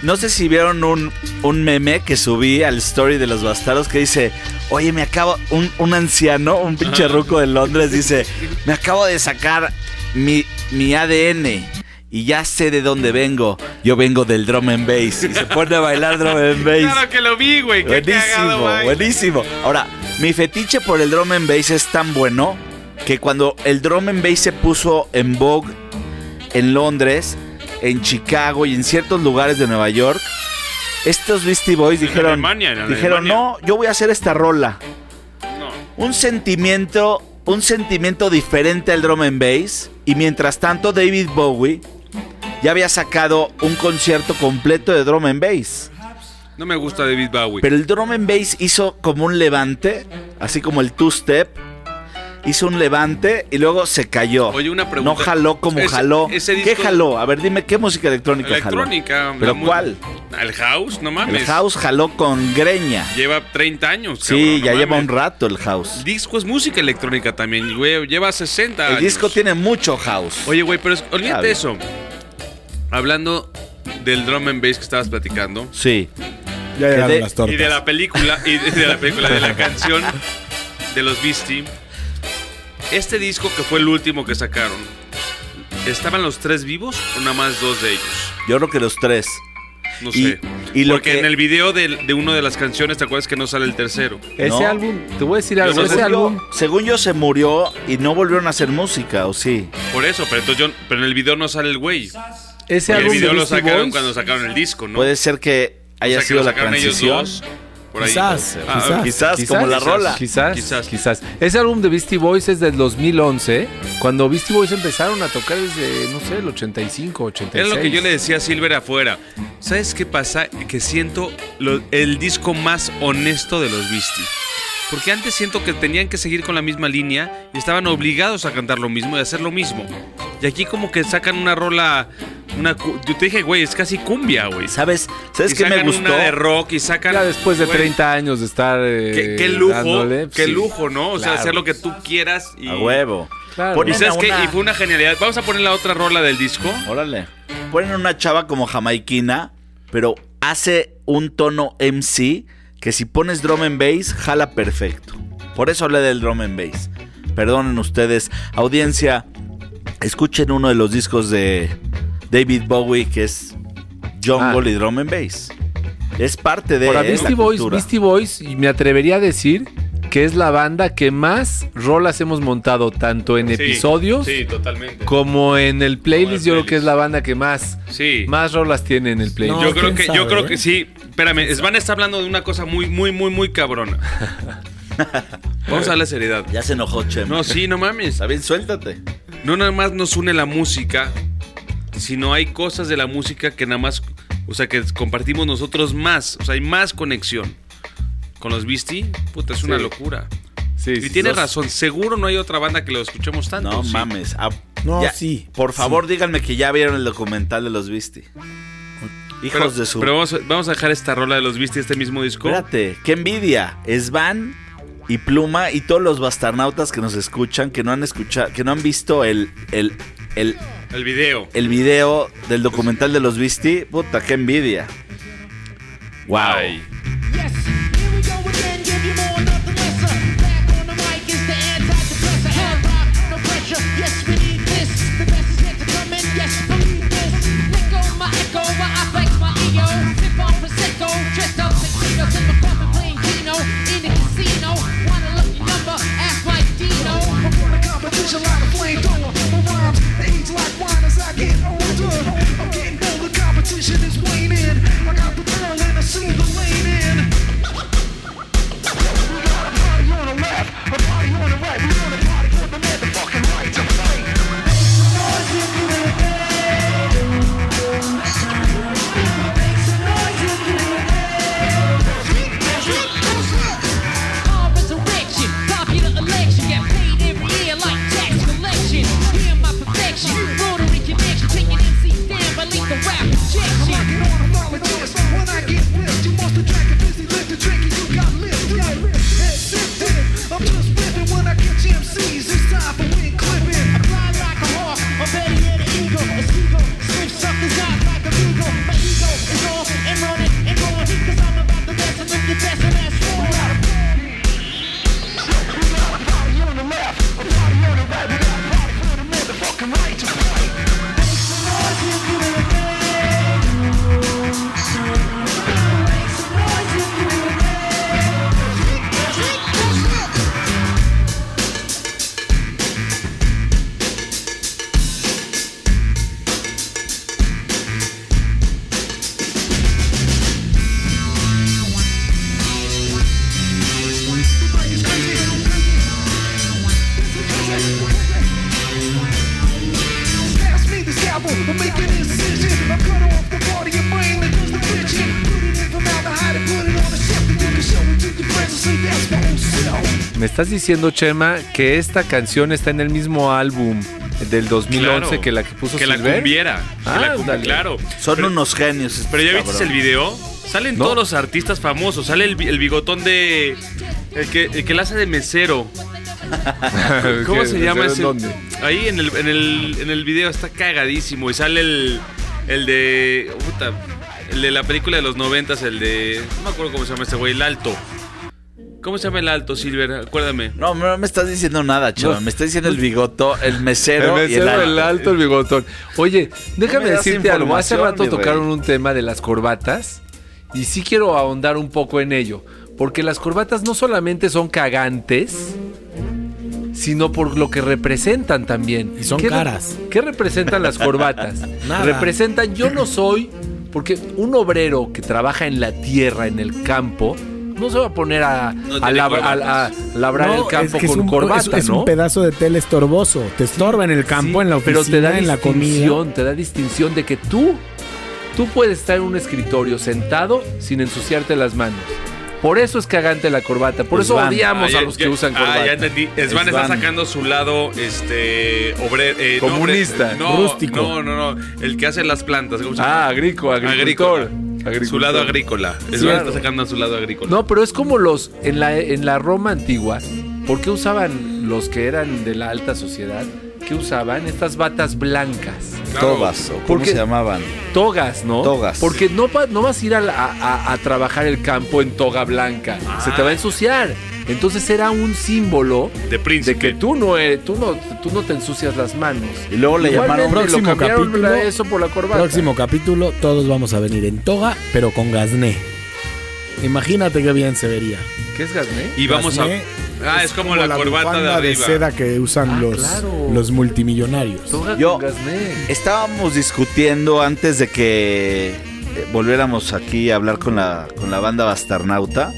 Speaker 2: No sé si vieron un, un meme que subí al story de los bastardos que dice, oye, me acabo, un, un anciano, un pinche ruco de Londres dice, me acabo de sacar mi, mi ADN y ya sé de dónde vengo. Yo vengo del drum and bass. Y se pone a bailar drum and bass.
Speaker 3: Claro que lo vi, güey. Qué cagado,
Speaker 2: Buenísimo, buenísimo. Ahora, mi fetiche por el drum and bass es tan bueno que cuando el drum and bass se puso en vogue en Londres, en Chicago y en ciertos lugares de Nueva York, estos Beastie Boys
Speaker 3: En
Speaker 2: dijeron,
Speaker 3: Alemania,
Speaker 2: dijeron,
Speaker 3: Alemania.
Speaker 2: no, yo voy a hacer esta rola.
Speaker 3: No.
Speaker 2: Un sentimiento, un sentimiento diferente al drum and bass. Y mientras tanto, David Bowie ya había sacado un concierto completo de drum and bass.
Speaker 3: No me gusta David Bowie.
Speaker 2: Pero el drum and bass hizo como un levante, así como el two-step. Hizo un levante y luego se cayó.
Speaker 3: Oye, una pregunta.
Speaker 2: No jaló como
Speaker 3: Ese-
Speaker 2: jaló.
Speaker 3: ese
Speaker 2: ¿Qué jaló? A ver, dime, ¿qué música electrónica,
Speaker 3: Electrónica.
Speaker 2: jaló? ¿Pero cuál?
Speaker 3: El house, no mames.
Speaker 2: El house jaló con greña.
Speaker 3: Lleva 30 años.
Speaker 2: Sí,
Speaker 3: cabrón, no
Speaker 2: ya lleva un rato el house.
Speaker 3: El disco es música electrónica también, güey. Lleva 60
Speaker 2: El
Speaker 3: años.
Speaker 2: disco tiene mucho house.
Speaker 3: Oye, güey, pero es- olvídate eso. Hablando del drum and bass que estabas platicando.
Speaker 2: Sí.
Speaker 1: Ya llegaron
Speaker 2: de-
Speaker 1: las tortas.
Speaker 3: Y de la película, y de, de la película, de la canción de los Beastie. Este disco que fue el último que sacaron, ¿estaban los tres vivos o nada más dos de ellos?
Speaker 2: Yo creo que los tres.
Speaker 3: No
Speaker 2: Y-
Speaker 3: sé.
Speaker 2: y lo
Speaker 3: Porque
Speaker 2: que-
Speaker 3: en el video de, de una de las canciones, ¿te acuerdas que no sale el tercero?
Speaker 4: Ese
Speaker 2: No.
Speaker 4: álbum, te voy a decir algo,
Speaker 3: Yo
Speaker 4: ese
Speaker 3: según
Speaker 4: álbum...
Speaker 2: Según yo se murió y no volvieron a hacer música, ¿o sí?
Speaker 3: Por eso, pero entonces yo, pero en el video no sale el güey.
Speaker 4: Ese
Speaker 3: el
Speaker 4: álbum
Speaker 3: video
Speaker 4: de
Speaker 3: lo sacaron
Speaker 4: Boys,
Speaker 3: cuando sacaron el disco, ¿no?
Speaker 2: Puede ser que
Speaker 3: O
Speaker 2: haya
Speaker 3: sea,
Speaker 2: sido la
Speaker 3: ellos
Speaker 2: transición.
Speaker 3: dos. Por ahí.
Speaker 1: Quizás,
Speaker 3: Ah,
Speaker 1: quizás.
Speaker 2: Quizás,
Speaker 4: Quizás,
Speaker 2: como la rola.
Speaker 4: Quizás,
Speaker 3: Quizás.
Speaker 4: quizás, Ese álbum de Beastie Boys es del 2011, cuando Beastie Boys empezaron a tocar desde, no sé, el 85, 86.
Speaker 3: Era lo que yo le decía a Silver afuera. ¿Sabes qué pasa? Que siento lo- el disco más honesto de los Beastie. Porque antes siento que tenían que seguir con la misma línea y estaban obligados a cantar lo mismo y hacer lo mismo. Y aquí como que sacan una rola, una cu- yo te dije, güey, es casi cumbia, güey.
Speaker 2: ¿Sabes? ¿Sabes qué me gustó?
Speaker 3: una de rock y sacan
Speaker 4: Ya después de
Speaker 3: güey,
Speaker 4: 30 años de estar. eh,
Speaker 3: Qué, qué lujo,
Speaker 4: dándole,
Speaker 3: qué
Speaker 4: sí.
Speaker 3: lujo, ¿no? O sea, hacer lo que tú quieras y
Speaker 2: A huevo.
Speaker 4: Claro.
Speaker 3: Y sabes
Speaker 2: una-
Speaker 3: Y fue una genialidad. Vamos a poner la otra rola del disco.
Speaker 2: Órale. Ponen una chava como jamaiquina, pero hace un tono MC que si pones drum and bass, jala perfecto. Por eso hablé del drum and bass. Perdonen ustedes, audiencia, escuchen uno de los discos de David Bowie que es Jungle
Speaker 4: Ah.
Speaker 2: y drum and bass. Es parte de
Speaker 4: Ahora,
Speaker 2: eh, la
Speaker 4: Beastie Boys. Beastie Boys, y me atrevería a decir que es la banda que más rolas hemos montado, tanto en episodios
Speaker 3: Sí, totalmente.
Speaker 4: como en el playlist. Yo creo que es la banda que más,
Speaker 3: Sí.
Speaker 4: más rolas tiene en el playlist.
Speaker 1: No,
Speaker 3: yo creo que, yo creo
Speaker 1: ¿eh?
Speaker 3: que sí. Espérame, Svan está hablando de una cosa muy, muy, muy, muy cabrona. Vamos a darle seriedad.
Speaker 2: Ya se enojó Chem.
Speaker 3: No, sí, no mames.
Speaker 2: Está bien, suéltate.
Speaker 3: No nada más nos une la música, sino hay cosas de la música que nada más, o sea, que compartimos nosotros más. O sea, hay más conexión. Con los Beastie, puta, es una locura.
Speaker 4: Sí,
Speaker 3: Y
Speaker 4: sí,
Speaker 3: tienes
Speaker 4: sí.
Speaker 3: razón, seguro no hay otra banda que lo escuchemos tanto.
Speaker 2: No
Speaker 3: sí.
Speaker 2: mames. Ah,
Speaker 1: No,
Speaker 2: ya,
Speaker 1: sí,
Speaker 2: Por favor, díganme que ya vieron el documental de los Beastie. Hijos
Speaker 3: Pero,
Speaker 2: de su.
Speaker 3: pero vamos, a- vamos a dejar esta rola de los Beastie, este mismo disco.
Speaker 2: Espérate, qué envidia. Es Van y Pluma y todos los bastarnautas que nos escuchan, que no han escuchado, que no han visto el, el, el,
Speaker 3: El video.
Speaker 2: el video del documental de los Beastie. Puta, qué envidia. Wow.
Speaker 3: Ay.
Speaker 4: Estás diciendo, Chema, que esta canción está en el mismo álbum del 2011
Speaker 3: Claro.
Speaker 4: que la que puso
Speaker 3: Que la cumbiera. Que la cum-
Speaker 4: Ándale.
Speaker 3: claro.
Speaker 2: Son
Speaker 3: Pero-
Speaker 2: unos genios. estos
Speaker 3: Pero ya viste el video. Salen
Speaker 4: No.
Speaker 3: todos los artistas famosos. Sale el, bi- el bigotón de. El que, el que la hace de mesero. ¿Cómo se llama
Speaker 4: ¿En
Speaker 3: ese?
Speaker 4: dónde?
Speaker 3: Ahí en el, en, el, en el video está cagadísimo. Y sale el. El de. puta, el de la película de los noventas, el de. No me acuerdo cómo se llama este güey, el alto. ¿Cómo se llama el alto, Silver? Acuérdame.
Speaker 2: No, no me estás diciendo nada, chaval.
Speaker 4: No.
Speaker 2: Me estás diciendo el bigoto, el mesero,
Speaker 4: El
Speaker 2: y el alto.
Speaker 4: el alto, el bigotón. Oye, déjame decirte algo. Hace rato tocaron un tema de las corbatas y sí quiero ahondar un poco en ello. Porque las corbatas no solamente son cagantes, sino por lo que representan también.
Speaker 1: Y son
Speaker 4: ¿Qué re-
Speaker 1: caras.
Speaker 4: ¿Qué representan las corbatas?
Speaker 1: Nada.
Speaker 4: Representan, yo no soy, porque un obrero que trabaja en la tierra, en el campo, no se va a poner a,
Speaker 3: No
Speaker 4: a labrar
Speaker 1: No,
Speaker 4: el campo
Speaker 1: es que es
Speaker 4: con
Speaker 1: un,
Speaker 4: corbata,
Speaker 1: es, es
Speaker 4: ¿no?
Speaker 1: un pedazo de tela estorboso. Te estorba en el campo,
Speaker 4: Sí,
Speaker 1: en la oficina,
Speaker 4: pero te da
Speaker 1: en la comida.
Speaker 4: te da distinción de que tú, tú puedes estar en un escritorio sentado sin ensuciarte las manos. Por eso es cagante la corbata, por eso odiamos
Speaker 3: Ah,
Speaker 4: a
Speaker 3: ya-
Speaker 4: los que
Speaker 3: ya-
Speaker 4: usan
Speaker 3: Ah,
Speaker 4: corbata.
Speaker 3: ya entendí. Svan está sacando su lado este obrero eh, no,
Speaker 4: Comunista,
Speaker 3: obre- no,
Speaker 1: rústico.
Speaker 3: No, no, no, el que hace las plantas, ¿cómo se
Speaker 4: ah, agrícola, agricultor. Agricultor.
Speaker 3: Su lado agrícola. Está sacando su lado agrícola.
Speaker 4: No, pero es como los en la en la Roma antigua, ¿por qué usaban los que eran de la alta sociedad? ¿Qué usaban? Estas batas blancas.
Speaker 2: Togas, o cómo
Speaker 4: Porque-
Speaker 2: se llamaban.
Speaker 4: Togas, ¿no?
Speaker 2: Togas.
Speaker 4: Porque no, no vas a ir a, a- a- a trabajar el campo en toga blanca. Se te va a ensuciar. Entonces era un símbolo
Speaker 3: De príncipe.
Speaker 4: de que tú no, eres, tú no, tú no te ensucias las manos.
Speaker 2: Y luego le
Speaker 4: Igualmente,
Speaker 2: llamaron
Speaker 1: Próximo
Speaker 4: lo
Speaker 1: capítulo.
Speaker 4: eso por la corbata.
Speaker 1: Próximo capítulo, todos vamos a venir en toga, pero con gazné. Imagínate qué bien se vería.
Speaker 4: ¿Qué es gasné?
Speaker 3: Y vamos a. Ah, es como, la, corbata de
Speaker 1: seda que usan
Speaker 4: Ah,
Speaker 1: los,
Speaker 4: claro.
Speaker 1: los multimillonarios.
Speaker 4: Toga
Speaker 2: Yo-
Speaker 4: con gasné.
Speaker 2: Estábamos discutiendo antes de que eh, volviéramos aquí a hablar con la, con la banda Bastarnauta.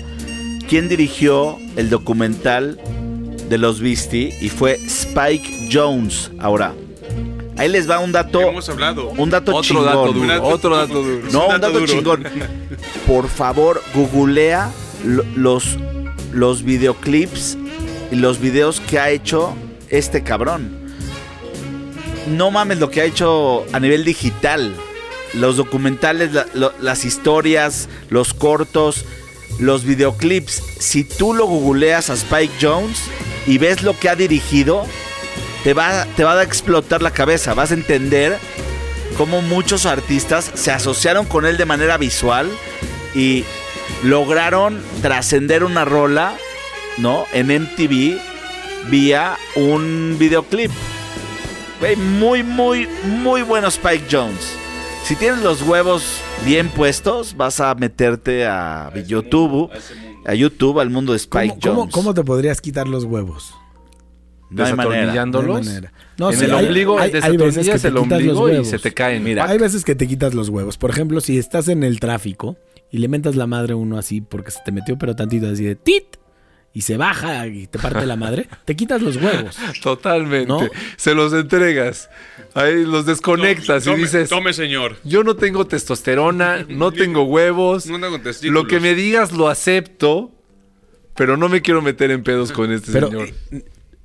Speaker 2: ¿Quién dirigió el documental de los Beastie? Y fue Spike Jones. Ahora, ahí les va un dato.
Speaker 3: Hemos hablado.
Speaker 2: Un dato
Speaker 4: Otro
Speaker 2: chingón.
Speaker 4: dato
Speaker 3: Un
Speaker 4: duro.
Speaker 3: dato-
Speaker 4: Otro dato duro.
Speaker 2: No,
Speaker 3: un
Speaker 2: un dato
Speaker 3: duro.
Speaker 2: chingón. Por favor, googlea lo- los, los videoclips y los videos que ha hecho este cabrón. No mames lo que ha hecho a nivel digital. Los documentales, la- lo- las historias, los cortos, los videoclips. Si tú lo googleas a Spike Jones y ves lo que ha dirigido, te va, te va a explotar la cabeza. Vas a entender cómo muchos artistas se asociaron con él de manera visual y lograron trascender una rola, ¿no? En MTV vía un videoclip. Muy, muy, muy bueno Spike Jones. Si tienes los huevos bien puestos, vas a meterte a YouTube, a YouTube, al mundo de Spike
Speaker 1: ¿Cómo, cómo-
Speaker 2: Jones.
Speaker 1: cómo te podrías quitar los huevos?
Speaker 2: No hay manera.
Speaker 1: No hay manera. No,
Speaker 4: en
Speaker 1: sí,
Speaker 4: el
Speaker 1: hay-
Speaker 4: ombligo,
Speaker 1: hay- hay veces que
Speaker 4: desatornillas
Speaker 1: te
Speaker 4: el
Speaker 1: quitas los
Speaker 4: ombligo y
Speaker 1: huevos.
Speaker 4: se te caen.
Speaker 2: Mira.
Speaker 1: Hay veces que te quitas los huevos. Por ejemplo, si estás en el tráfico y le mentas la madre a uno así porque se te metió pero tantito así de tit y se baja y te parte la madre, te quitas los huevos.
Speaker 4: Totalmente.
Speaker 1: ¿No?
Speaker 4: Se los entregas. Ahí los desconectas
Speaker 3: Tome-
Speaker 4: y dices,
Speaker 3: Tome, señor.
Speaker 4: yo no tengo testosterona, no tengo huevos.
Speaker 3: No tengo testículos.
Speaker 4: Lo que me digas lo acepto, pero no me quiero meter en pedos con este
Speaker 1: Pero
Speaker 4: señor.
Speaker 1: eh,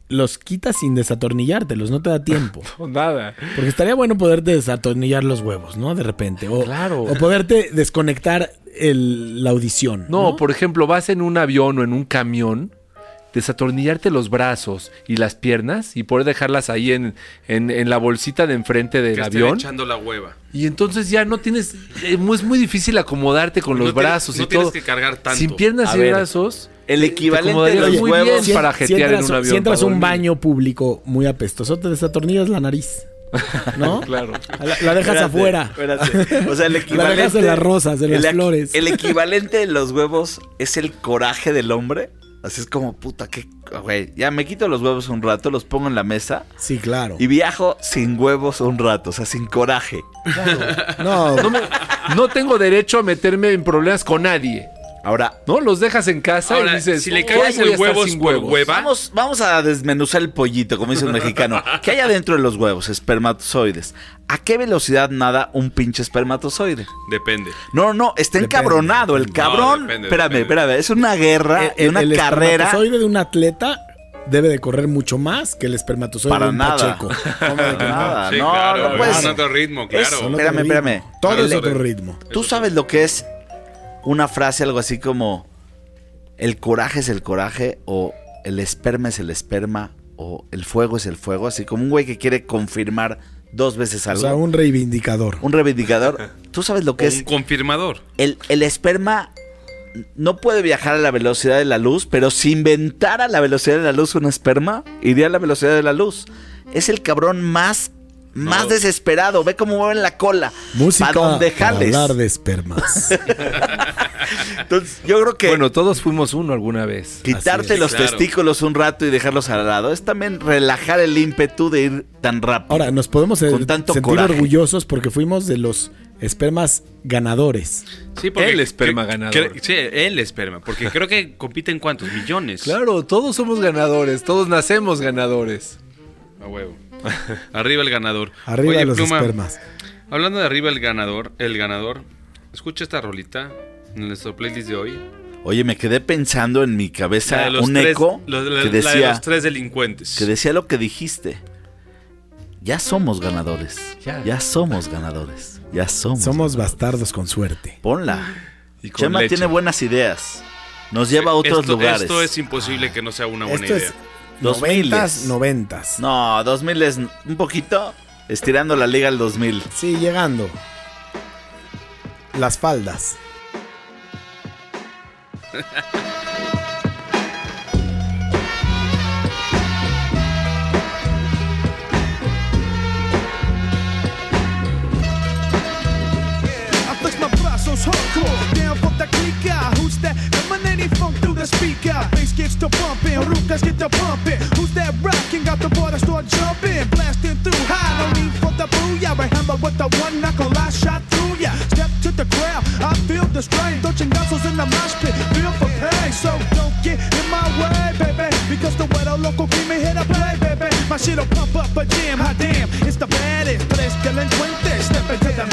Speaker 1: los quitas sin desatornillártelos, no te da tiempo.
Speaker 4: No, nada.
Speaker 1: Porque estaría bueno poderte desatornillar los huevos, ¿no? De repente. O,
Speaker 4: Claro.
Speaker 1: o poderte desconectar el- la audición.
Speaker 4: No,
Speaker 1: No,
Speaker 4: por ejemplo, vas en un avión o en un camión, desatornillarte los brazos y las piernas y poder dejarlas ahí en, en- en la bolsita de enfrente del
Speaker 3: Que
Speaker 4: avión.
Speaker 3: echando la hueva.
Speaker 4: Y entonces ya no tienes. eh, Es muy difícil acomodarte con
Speaker 3: No
Speaker 4: los
Speaker 3: tienes-
Speaker 4: brazos
Speaker 3: no
Speaker 4: y
Speaker 3: tienes
Speaker 4: todo.
Speaker 3: que cargar tanto.
Speaker 4: Sin piernas y brazos.
Speaker 2: El
Speaker 4: te
Speaker 2: equivalente de los
Speaker 4: muy
Speaker 2: huevos.
Speaker 4: bien para
Speaker 1: si
Speaker 4: jetear
Speaker 1: entras,
Speaker 4: en un avión.
Speaker 1: si entras a un baño público muy apestoso, te desatornillas la nariz. ¿No?
Speaker 4: Claro.
Speaker 1: La, la dejas
Speaker 2: Espérate,
Speaker 1: afuera.
Speaker 2: espérate. O sea, el equivalente.
Speaker 1: dejas de las rosas, de las
Speaker 2: el,
Speaker 1: flores.
Speaker 2: El equivalente de los huevos es el coraje del hombre. Así es como, puta, que. Güey, ya me quito los huevos un rato, los pongo en la mesa
Speaker 1: Sí, claro.
Speaker 2: y viajo sin huevos un rato, o sea, sin coraje.
Speaker 1: No,
Speaker 4: No, me- no tengo derecho a meterme en problemas con nadie.
Speaker 2: Ahora,
Speaker 4: ¿No? Los dejas en casa
Speaker 3: Ahora,
Speaker 4: y dices,
Speaker 3: si le
Speaker 4: "Oh, a
Speaker 3: el huevo
Speaker 4: sin
Speaker 3: por
Speaker 4: huevos".
Speaker 3: hueva,
Speaker 2: vamos, vamos a desmenuzar el pollito, como dice un mexicano. ¿Qué hay adentro de los huevos? Espermatozoides. ¿A qué velocidad nada un pinche espermatozoide?
Speaker 3: Depende.
Speaker 2: No, no, está
Speaker 1: Depende.
Speaker 2: encabronado. El cabrón.
Speaker 3: depende,
Speaker 2: espérame,
Speaker 3: depende.
Speaker 2: espérame. Es una guerra,
Speaker 1: El,
Speaker 2: una
Speaker 1: el
Speaker 2: carrera.
Speaker 1: espermatozoide de un atleta debe de correr mucho más que el espermatozoide
Speaker 2: Para
Speaker 1: de un
Speaker 2: nada.
Speaker 1: pacheco. ¿Cómo de que no?
Speaker 2: Nada,
Speaker 3: Sí,
Speaker 2: no,
Speaker 3: claro,
Speaker 2: no puedes.
Speaker 3: es otro ritmo, claro.
Speaker 2: Espérame,
Speaker 1: ritmo.
Speaker 2: espérame.
Speaker 1: Todo es
Speaker 2: El-
Speaker 1: otro ritmo.
Speaker 2: Tú sabes lo que es una frase, algo así como el coraje es el coraje o el esperma es el esperma o el fuego es el fuego, así como un güey que quiere confirmar dos veces
Speaker 1: O
Speaker 2: algo.
Speaker 1: sea, un reivindicador.
Speaker 2: un reivindicador. Tú sabes lo que
Speaker 3: O
Speaker 2: es
Speaker 3: un confirmador.
Speaker 2: el, el esperma no puede viajar a la velocidad de la luz, pero si inventara la velocidad de la luz un esperma, iría a la velocidad de la luz. Es el cabrón más, más
Speaker 3: No.
Speaker 2: desesperado. Ve cómo mueven la cola.
Speaker 1: Música
Speaker 2: donde
Speaker 1: para
Speaker 2: jales.
Speaker 1: hablar de espermas.
Speaker 2: Entonces, yo creo que
Speaker 4: Bueno, todos fuimos uno alguna vez.
Speaker 2: quitarte los
Speaker 3: Claro.
Speaker 2: testículos un rato y dejarlos al lado es también relajar el ímpetu de ir tan rápido.
Speaker 1: Ahora, nos podemos eh,
Speaker 2: Con tanto
Speaker 1: sentir
Speaker 2: coraje.
Speaker 1: orgullosos porque fuimos de los espermas ganadores.
Speaker 3: Sí, porque
Speaker 4: El esperma ganador.
Speaker 3: sí, el esperma. Porque creo que compiten cuántos millones.
Speaker 4: Claro, todos somos ganadores, todos nacemos ganadores.
Speaker 3: A huevo. Arriba el ganador.
Speaker 1: Arriba
Speaker 3: Oye,
Speaker 1: los
Speaker 3: Pluma,
Speaker 1: espermas.
Speaker 3: Hablando de arriba el ganador, el ganador. Escucha esta rolita en nuestro playlist de hoy.
Speaker 2: Oye, me quedé pensando en mi
Speaker 3: La
Speaker 2: cabeza
Speaker 3: de los
Speaker 2: un
Speaker 3: tres-
Speaker 2: eco
Speaker 3: lo- la-
Speaker 2: que
Speaker 3: la de
Speaker 2: decía
Speaker 3: los tres delincuentes.
Speaker 2: que decía lo que dijiste. Ya somos ganadores.
Speaker 4: Ya.
Speaker 2: Ya, somos ganadores. Ya somos.
Speaker 1: Somos bastardos con suerte.
Speaker 2: Ponla.
Speaker 4: Y con
Speaker 2: Chema
Speaker 4: leche.
Speaker 2: tiene buenas ideas. Nos lleva a otros
Speaker 3: esto,
Speaker 2: lugares.
Speaker 3: Esto es imposible que no sea una buena
Speaker 1: Esto
Speaker 3: idea.
Speaker 1: es noventas,
Speaker 2: miles.
Speaker 1: noventas.
Speaker 2: No, 2000 es un poquito estirando la liga al 2000.
Speaker 1: Sí, llegando. Las faldas.
Speaker 6: flex hardcore, down for the clica. Who's that emanating funk through the speaker? Bass gets to bumping, Rukas get to pumping. Who's that rocking? Got the that start jumping, blasting through high. No need for the booyah. I hammer with the one knuckle, I shot through ya. Step to the crowd, I feel the strain. Dos chingazos in the mosh pit, feel for pain. So don't get in my way, baby, because the weather local cream here to play, baby. My shit'll pump up a jam, hot damn, it's the baddest. Tres delincuentes, step into the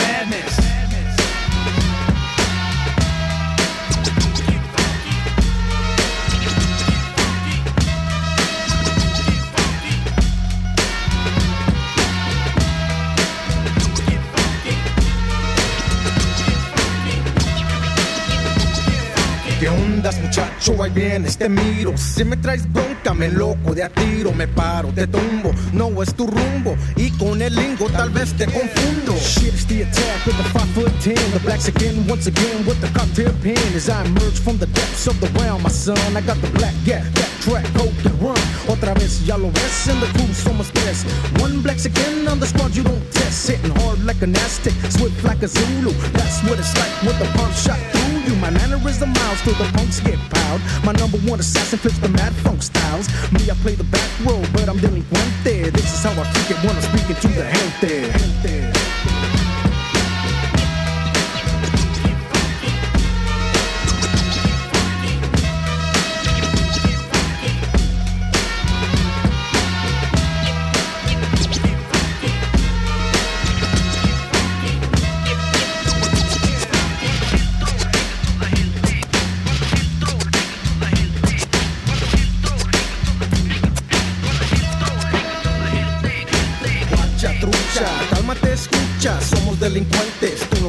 Speaker 7: ¿Qué ondas, muchacho? Ahí vienes, te miro. Si me traes bronca, me loco de a tiro, me paro, te tumbo. No es tu rumbo. Y con el lingo tal vez te confundo.
Speaker 6: Shit, it's the attack with the five foot ten. The blacks again, once again with the cocktail pen. As I emerge from the depths of the realm, my son, I got the black that track, coke and run. Otra vez, ya lo ves, in the crew somos tres. One blacks again on the squad, you don't test. Hitting hard like an Aztec, swift like a Zulu. That's what it's like with the pump shot through you. My mannerism miles till the punks get piled. My number one assassin flips the mad funk styles. Me, I play the back row, but I'm delinquente. This is how I freak it when I'm speaking to the gente. gente.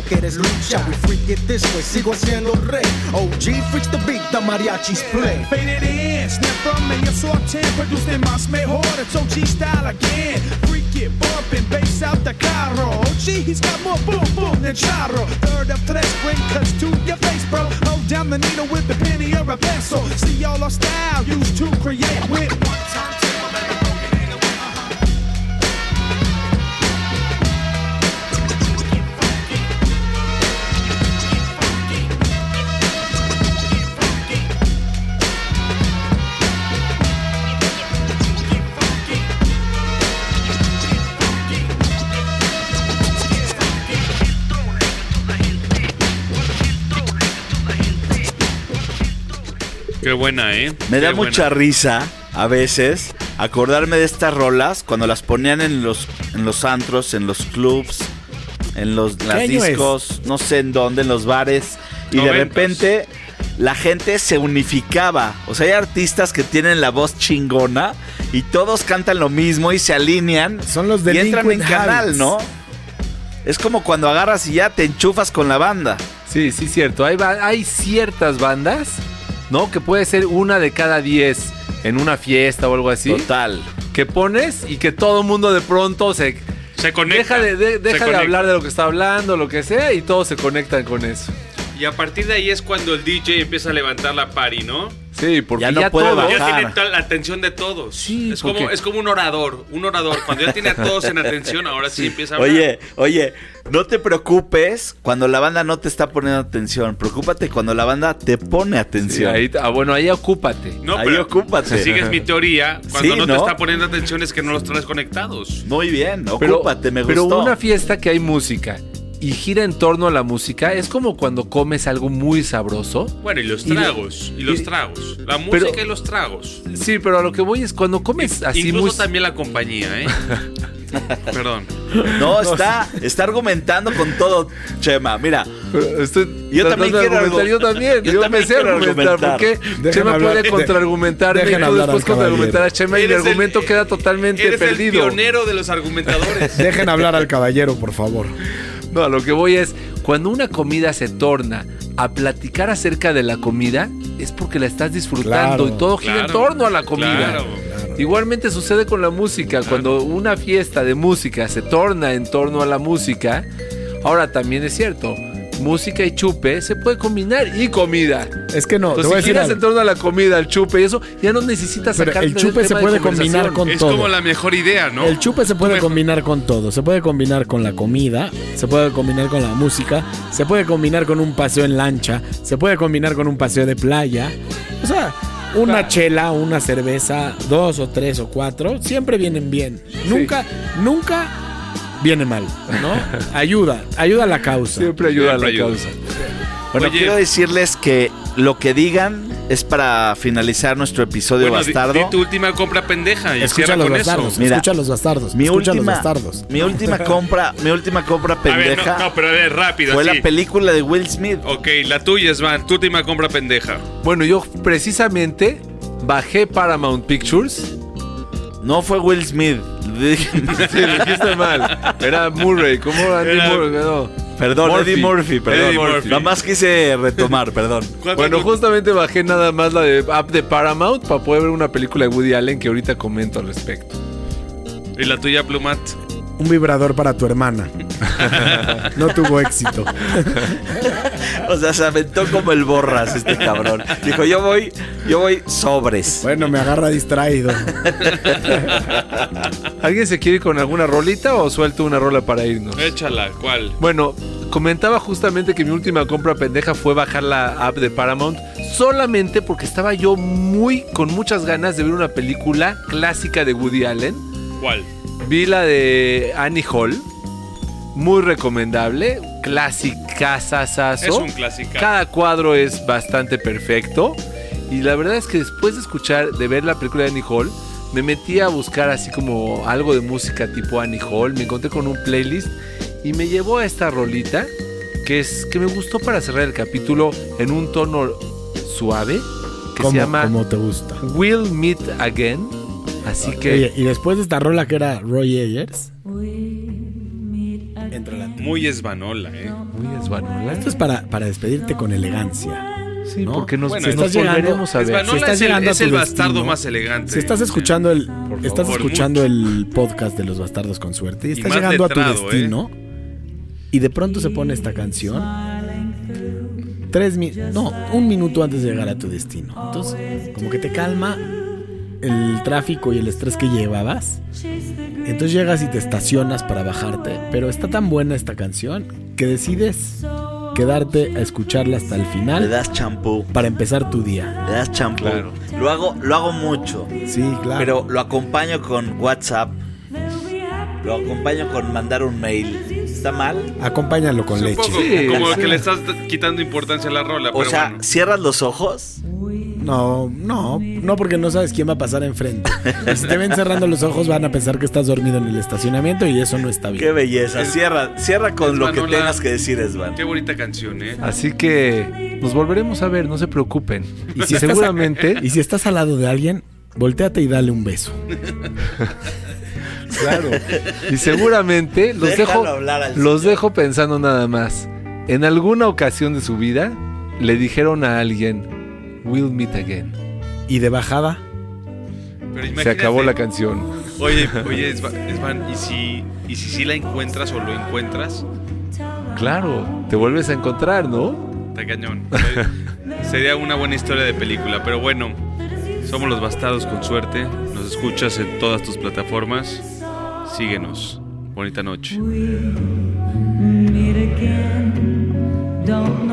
Speaker 7: Quieres lucha. We freak it this way, sigo siendo rey. OG freaks the beat, the mariachis play.
Speaker 6: Faded in, snap from me, it's all 10, producing más mejor, it's OG style again. Freak it, bumping, bass out the carro. OG, he's got more boom boom than charro. Third of tres, bring cuts to your face, bro. Hold down the needle with the penny or a pencil. See all our style used to create with one time.
Speaker 3: Qué buena, ¿eh?
Speaker 2: Me da
Speaker 3: buena.
Speaker 2: mucha risa a veces acordarme de estas rolas cuando las ponían en los, en los antros, en los clubs, en los las
Speaker 1: año es?
Speaker 2: discos, no sé en dónde, en los bares. Y de repente la gente se unificaba. O sea, hay artistas que tienen la voz chingona y todos cantan lo mismo y se alinean.
Speaker 1: Son los
Speaker 2: y entran en canal. ¿no? Es como cuando agarras y ya te enchufas con la banda.
Speaker 4: Sí, sí, cierto. Hay, hay ciertas bandas, ¿no? Que puede ser una de cada diez en una fiesta o algo así.
Speaker 2: Total.
Speaker 4: Que pones y que todo el mundo de pronto se,
Speaker 3: Se conecta.
Speaker 4: deja, de, de-
Speaker 3: se
Speaker 4: deja de hablar de lo que está hablando, lo que sea, y todos se conectan con eso.
Speaker 3: Y a partir de ahí es cuando el DJ empieza a levantar la party, ¿no?
Speaker 4: Sí, porque
Speaker 2: Ya
Speaker 4: ya,
Speaker 2: no puede
Speaker 4: todo-
Speaker 2: bajar.
Speaker 3: Ya tiene toda la atención de todos.
Speaker 4: Sí,
Speaker 3: es, como,
Speaker 4: porque-
Speaker 3: es como un orador, un orador. Cuando ya tiene a todos en atención, ahora sí, empieza a hablar.
Speaker 2: Oye, oye, no te preocupes cuando la banda no te está poniendo atención. Preocúpate cuando la banda te pone
Speaker 4: Sí,
Speaker 2: atención.
Speaker 4: ahí- ah, bueno, ahí ocúpate.
Speaker 3: No,
Speaker 2: ahí
Speaker 3: pero
Speaker 2: ocúpate.
Speaker 3: Si sigues mi teoría, cuando
Speaker 2: Sí,
Speaker 3: no, te
Speaker 2: ¿no?
Speaker 3: está poniendo atención es que no los traes conectados.
Speaker 2: Muy bien,
Speaker 4: Pero,
Speaker 2: ocúpate, me
Speaker 4: pero
Speaker 2: gustó.
Speaker 4: una fiesta que hay música y gira en torno a la música es como cuando comes algo muy sabroso.
Speaker 3: Bueno, y los
Speaker 4: Y lo-
Speaker 3: tragos, y, los
Speaker 4: y-
Speaker 3: tragos. La
Speaker 4: Pero-
Speaker 3: música y los tragos.
Speaker 4: Sí, pero a lo que voy es cuando comes así
Speaker 3: Incluso
Speaker 4: muy...
Speaker 3: también la compañía, ¿eh? Perdón.
Speaker 2: No, está, está argumentando con todo, Chema. Mira,
Speaker 4: Pero Estoy
Speaker 2: Yo también quiero
Speaker 4: argumentar,
Speaker 2: argu-
Speaker 4: yo también,
Speaker 2: yo
Speaker 4: yo,
Speaker 2: también
Speaker 4: me sé
Speaker 2: quiero
Speaker 4: argumentar,
Speaker 2: argumentar.
Speaker 4: porque
Speaker 1: Dejen
Speaker 4: Chema
Speaker 1: hablar-
Speaker 4: puede
Speaker 1: de-
Speaker 4: contraargumentarme y tú después contraargumentar a Chema y
Speaker 3: el-
Speaker 4: argumento queda totalmente
Speaker 3: Eres
Speaker 4: perdido.
Speaker 3: el pionero de los argumentadores.
Speaker 1: Dejen hablar al caballero, por favor.
Speaker 4: No, a lo que voy es, cuando una comida se torna a platicar acerca de la comida, es porque la estás disfrutando
Speaker 1: Claro,
Speaker 4: y todo gira en torno a la comida.
Speaker 3: claro.
Speaker 4: Igualmente sucede con la música, cuando una fiesta de música se torna en torno a la música, ahora también es cierto, música y chupe se puede combinar y comida.
Speaker 1: Es que no, te
Speaker 4: Entonces,
Speaker 1: voy
Speaker 4: si
Speaker 1: decir
Speaker 4: giras
Speaker 1: algo.
Speaker 4: en torno a la comida, al chupe y eso, ya no necesitas sacar
Speaker 1: el chupe se puede combinar con
Speaker 3: Es
Speaker 1: todo.
Speaker 3: como la mejor idea, ¿no?
Speaker 1: El chupe se puede combinar con todo. Se puede combinar con la comida, se puede combinar con la música, se puede combinar con un paseo en lancha, se puede combinar con un paseo de playa. O sea, una chela, una cerveza, dos o tres o cuatro, siempre vienen bien. Nunca, nunca viene mal, ¿no? Ayuda, ayuda a la causa.
Speaker 4: Siempre ayuda
Speaker 3: Siempre
Speaker 4: a la
Speaker 3: ayuda.
Speaker 4: causa.
Speaker 2: bueno,
Speaker 3: Oye.
Speaker 2: quiero decirles que lo que digan es para finalizar nuestro episodio
Speaker 3: Bueno, di-
Speaker 2: bastardo.
Speaker 3: di tu última compra pendeja y
Speaker 1: Escucha
Speaker 3: cierra
Speaker 1: los
Speaker 3: con
Speaker 1: bastardos,
Speaker 3: eso.
Speaker 2: Mira,
Speaker 1: escucha los bastardos,
Speaker 2: mi
Speaker 1: escucha
Speaker 2: última,
Speaker 1: los bastardos.
Speaker 2: mi última compra, mi última compra
Speaker 3: A ver,
Speaker 2: pendeja
Speaker 3: no, no, pero a ver, rápido.
Speaker 2: fue la película de Will Smith.
Speaker 3: Ok, la tuya es Van, tu última compra pendeja.
Speaker 4: Bueno, yo precisamente bajé Paramount Pictures.
Speaker 2: No fue Will Smith.
Speaker 4: Sí, lo dijiste mal. Era Murray, ¿cómo Andy
Speaker 3: Era-
Speaker 4: Murray? No.
Speaker 2: Perdón,
Speaker 4: Murphy.
Speaker 2: Eddie Murphy, perdón.
Speaker 3: Eddie Murphy.
Speaker 2: Nada más quise retomar, perdón.
Speaker 3: ¿Cuál-
Speaker 4: Bueno, justamente bajé nada más la de app de Paramount para poder ver una película de Woody Allen que ahorita comento al respecto.
Speaker 3: ¿Y la tuya, Plumat?
Speaker 1: Un vibrador para tu hermana. No tuvo éxito.
Speaker 2: O sea, se aventó como el borras este cabrón. Dijo, yo voy, yo voy sobres.
Speaker 1: Bueno, me agarra distraído.
Speaker 4: ¿Alguien se quiere ir con alguna rolita o suelto una rola para irnos?
Speaker 3: Échala, ¿cuál?
Speaker 4: Bueno, comentaba justamente que mi última compra pendeja fue bajar la app de Paramount solamente porque estaba yo muy con muchas ganas de ver una película clásica de Woody Allen.
Speaker 3: ¿Cuál?
Speaker 4: Vi la de Annie Hall, muy recomendable, clásica,
Speaker 3: Es un clásico.
Speaker 4: Cada cuadro es bastante perfecto. Y la verdad es que después de escuchar, de ver la película de Annie Hall, me metí a buscar así como algo de música tipo Annie Hall. Me encontré con un playlist y me llevó a esta rolita que es que me gustó para cerrar el capítulo en un tono suave que
Speaker 1: ¿Cómo,
Speaker 4: se llama
Speaker 1: cómo te gusta?
Speaker 4: We'll Meet Again. Así que
Speaker 1: Oye, y después de esta rola que era Roy Ayers, entra la
Speaker 3: Muy esbanola, ¿eh?
Speaker 4: muy esbanola.
Speaker 1: Esto es para, para despedirte con elegancia.
Speaker 4: Sí,
Speaker 1: ¿no?
Speaker 4: porque nos,
Speaker 3: Bueno,
Speaker 4: nos
Speaker 1: estás llegando-
Speaker 4: volveremos a ver.
Speaker 1: Si estás
Speaker 3: es el,
Speaker 1: llegando a
Speaker 3: es
Speaker 1: tu
Speaker 3: el bastardo
Speaker 1: destino,
Speaker 3: más elegante.
Speaker 1: Si estás escuchando el,
Speaker 4: Por
Speaker 1: estás
Speaker 3: favor.
Speaker 1: escuchando el podcast de los bastardos con suerte y estás
Speaker 3: más
Speaker 1: llegando a tu
Speaker 3: letrado, ¿eh?
Speaker 1: destino y de pronto se pone esta canción tres mi- no un minuto antes de llegar a tu destino entonces como que te calma el tráfico y el estrés que llevabas entonces llegas y te estacionas para bajarte pero está tan buena esta canción que decides quedarte a escucharla hasta el
Speaker 2: Le
Speaker 1: final
Speaker 2: das champú.
Speaker 1: para empezar tu día
Speaker 2: Le das champú.
Speaker 4: Claro.
Speaker 2: Lo hago, lo hago mucho.
Speaker 1: sí claro
Speaker 2: Pero lo acompaño con WhatsApp. Lo acompaño con mandar un mail. ¿Está mal?
Speaker 1: acompáñalo con leche
Speaker 4: Sí,
Speaker 3: como
Speaker 4: sí.
Speaker 3: que le estás quitando importancia a la rola.
Speaker 2: O
Speaker 3: pero
Speaker 2: sea,
Speaker 3: bueno.
Speaker 2: cierras los ojos
Speaker 1: No, no, no, porque no sabes quién va a pasar enfrente. Si te ven cerrando los ojos, van a pensar que estás dormido en el estacionamiento y eso no está bien.
Speaker 2: Qué belleza. Cierra, cierra con lo que tengas que decir, Esvan.
Speaker 3: Qué bonita canción, ¿eh?
Speaker 4: Así que nos volveremos a ver, no se preocupen.
Speaker 1: Y si estás-
Speaker 4: seguramente,
Speaker 1: Y si estás al lado de alguien, volteate y dale un beso.
Speaker 4: claro, y seguramente los
Speaker 2: Déjalo
Speaker 4: dejo,
Speaker 2: hablar al
Speaker 4: los
Speaker 2: señor.
Speaker 4: dejo pensando nada más. En alguna ocasión de su vida le dijeron a alguien, "We'll meet again."
Speaker 1: Y de bajada,
Speaker 3: Pero
Speaker 4: Se acabó la canción.
Speaker 3: Oye, oye, Esvan, ¿y si, ¿y si sí la encuentras o lo encuentras?
Speaker 4: Claro, te vuelves a encontrar, ¿no?
Speaker 3: Está cañón. Sería- una buena historia de película, pero bueno, somos los bastados con suerte. Nos escuchas en todas tus plataformas. Síguenos. Bonita noche.
Speaker 8: Meet again. Don't know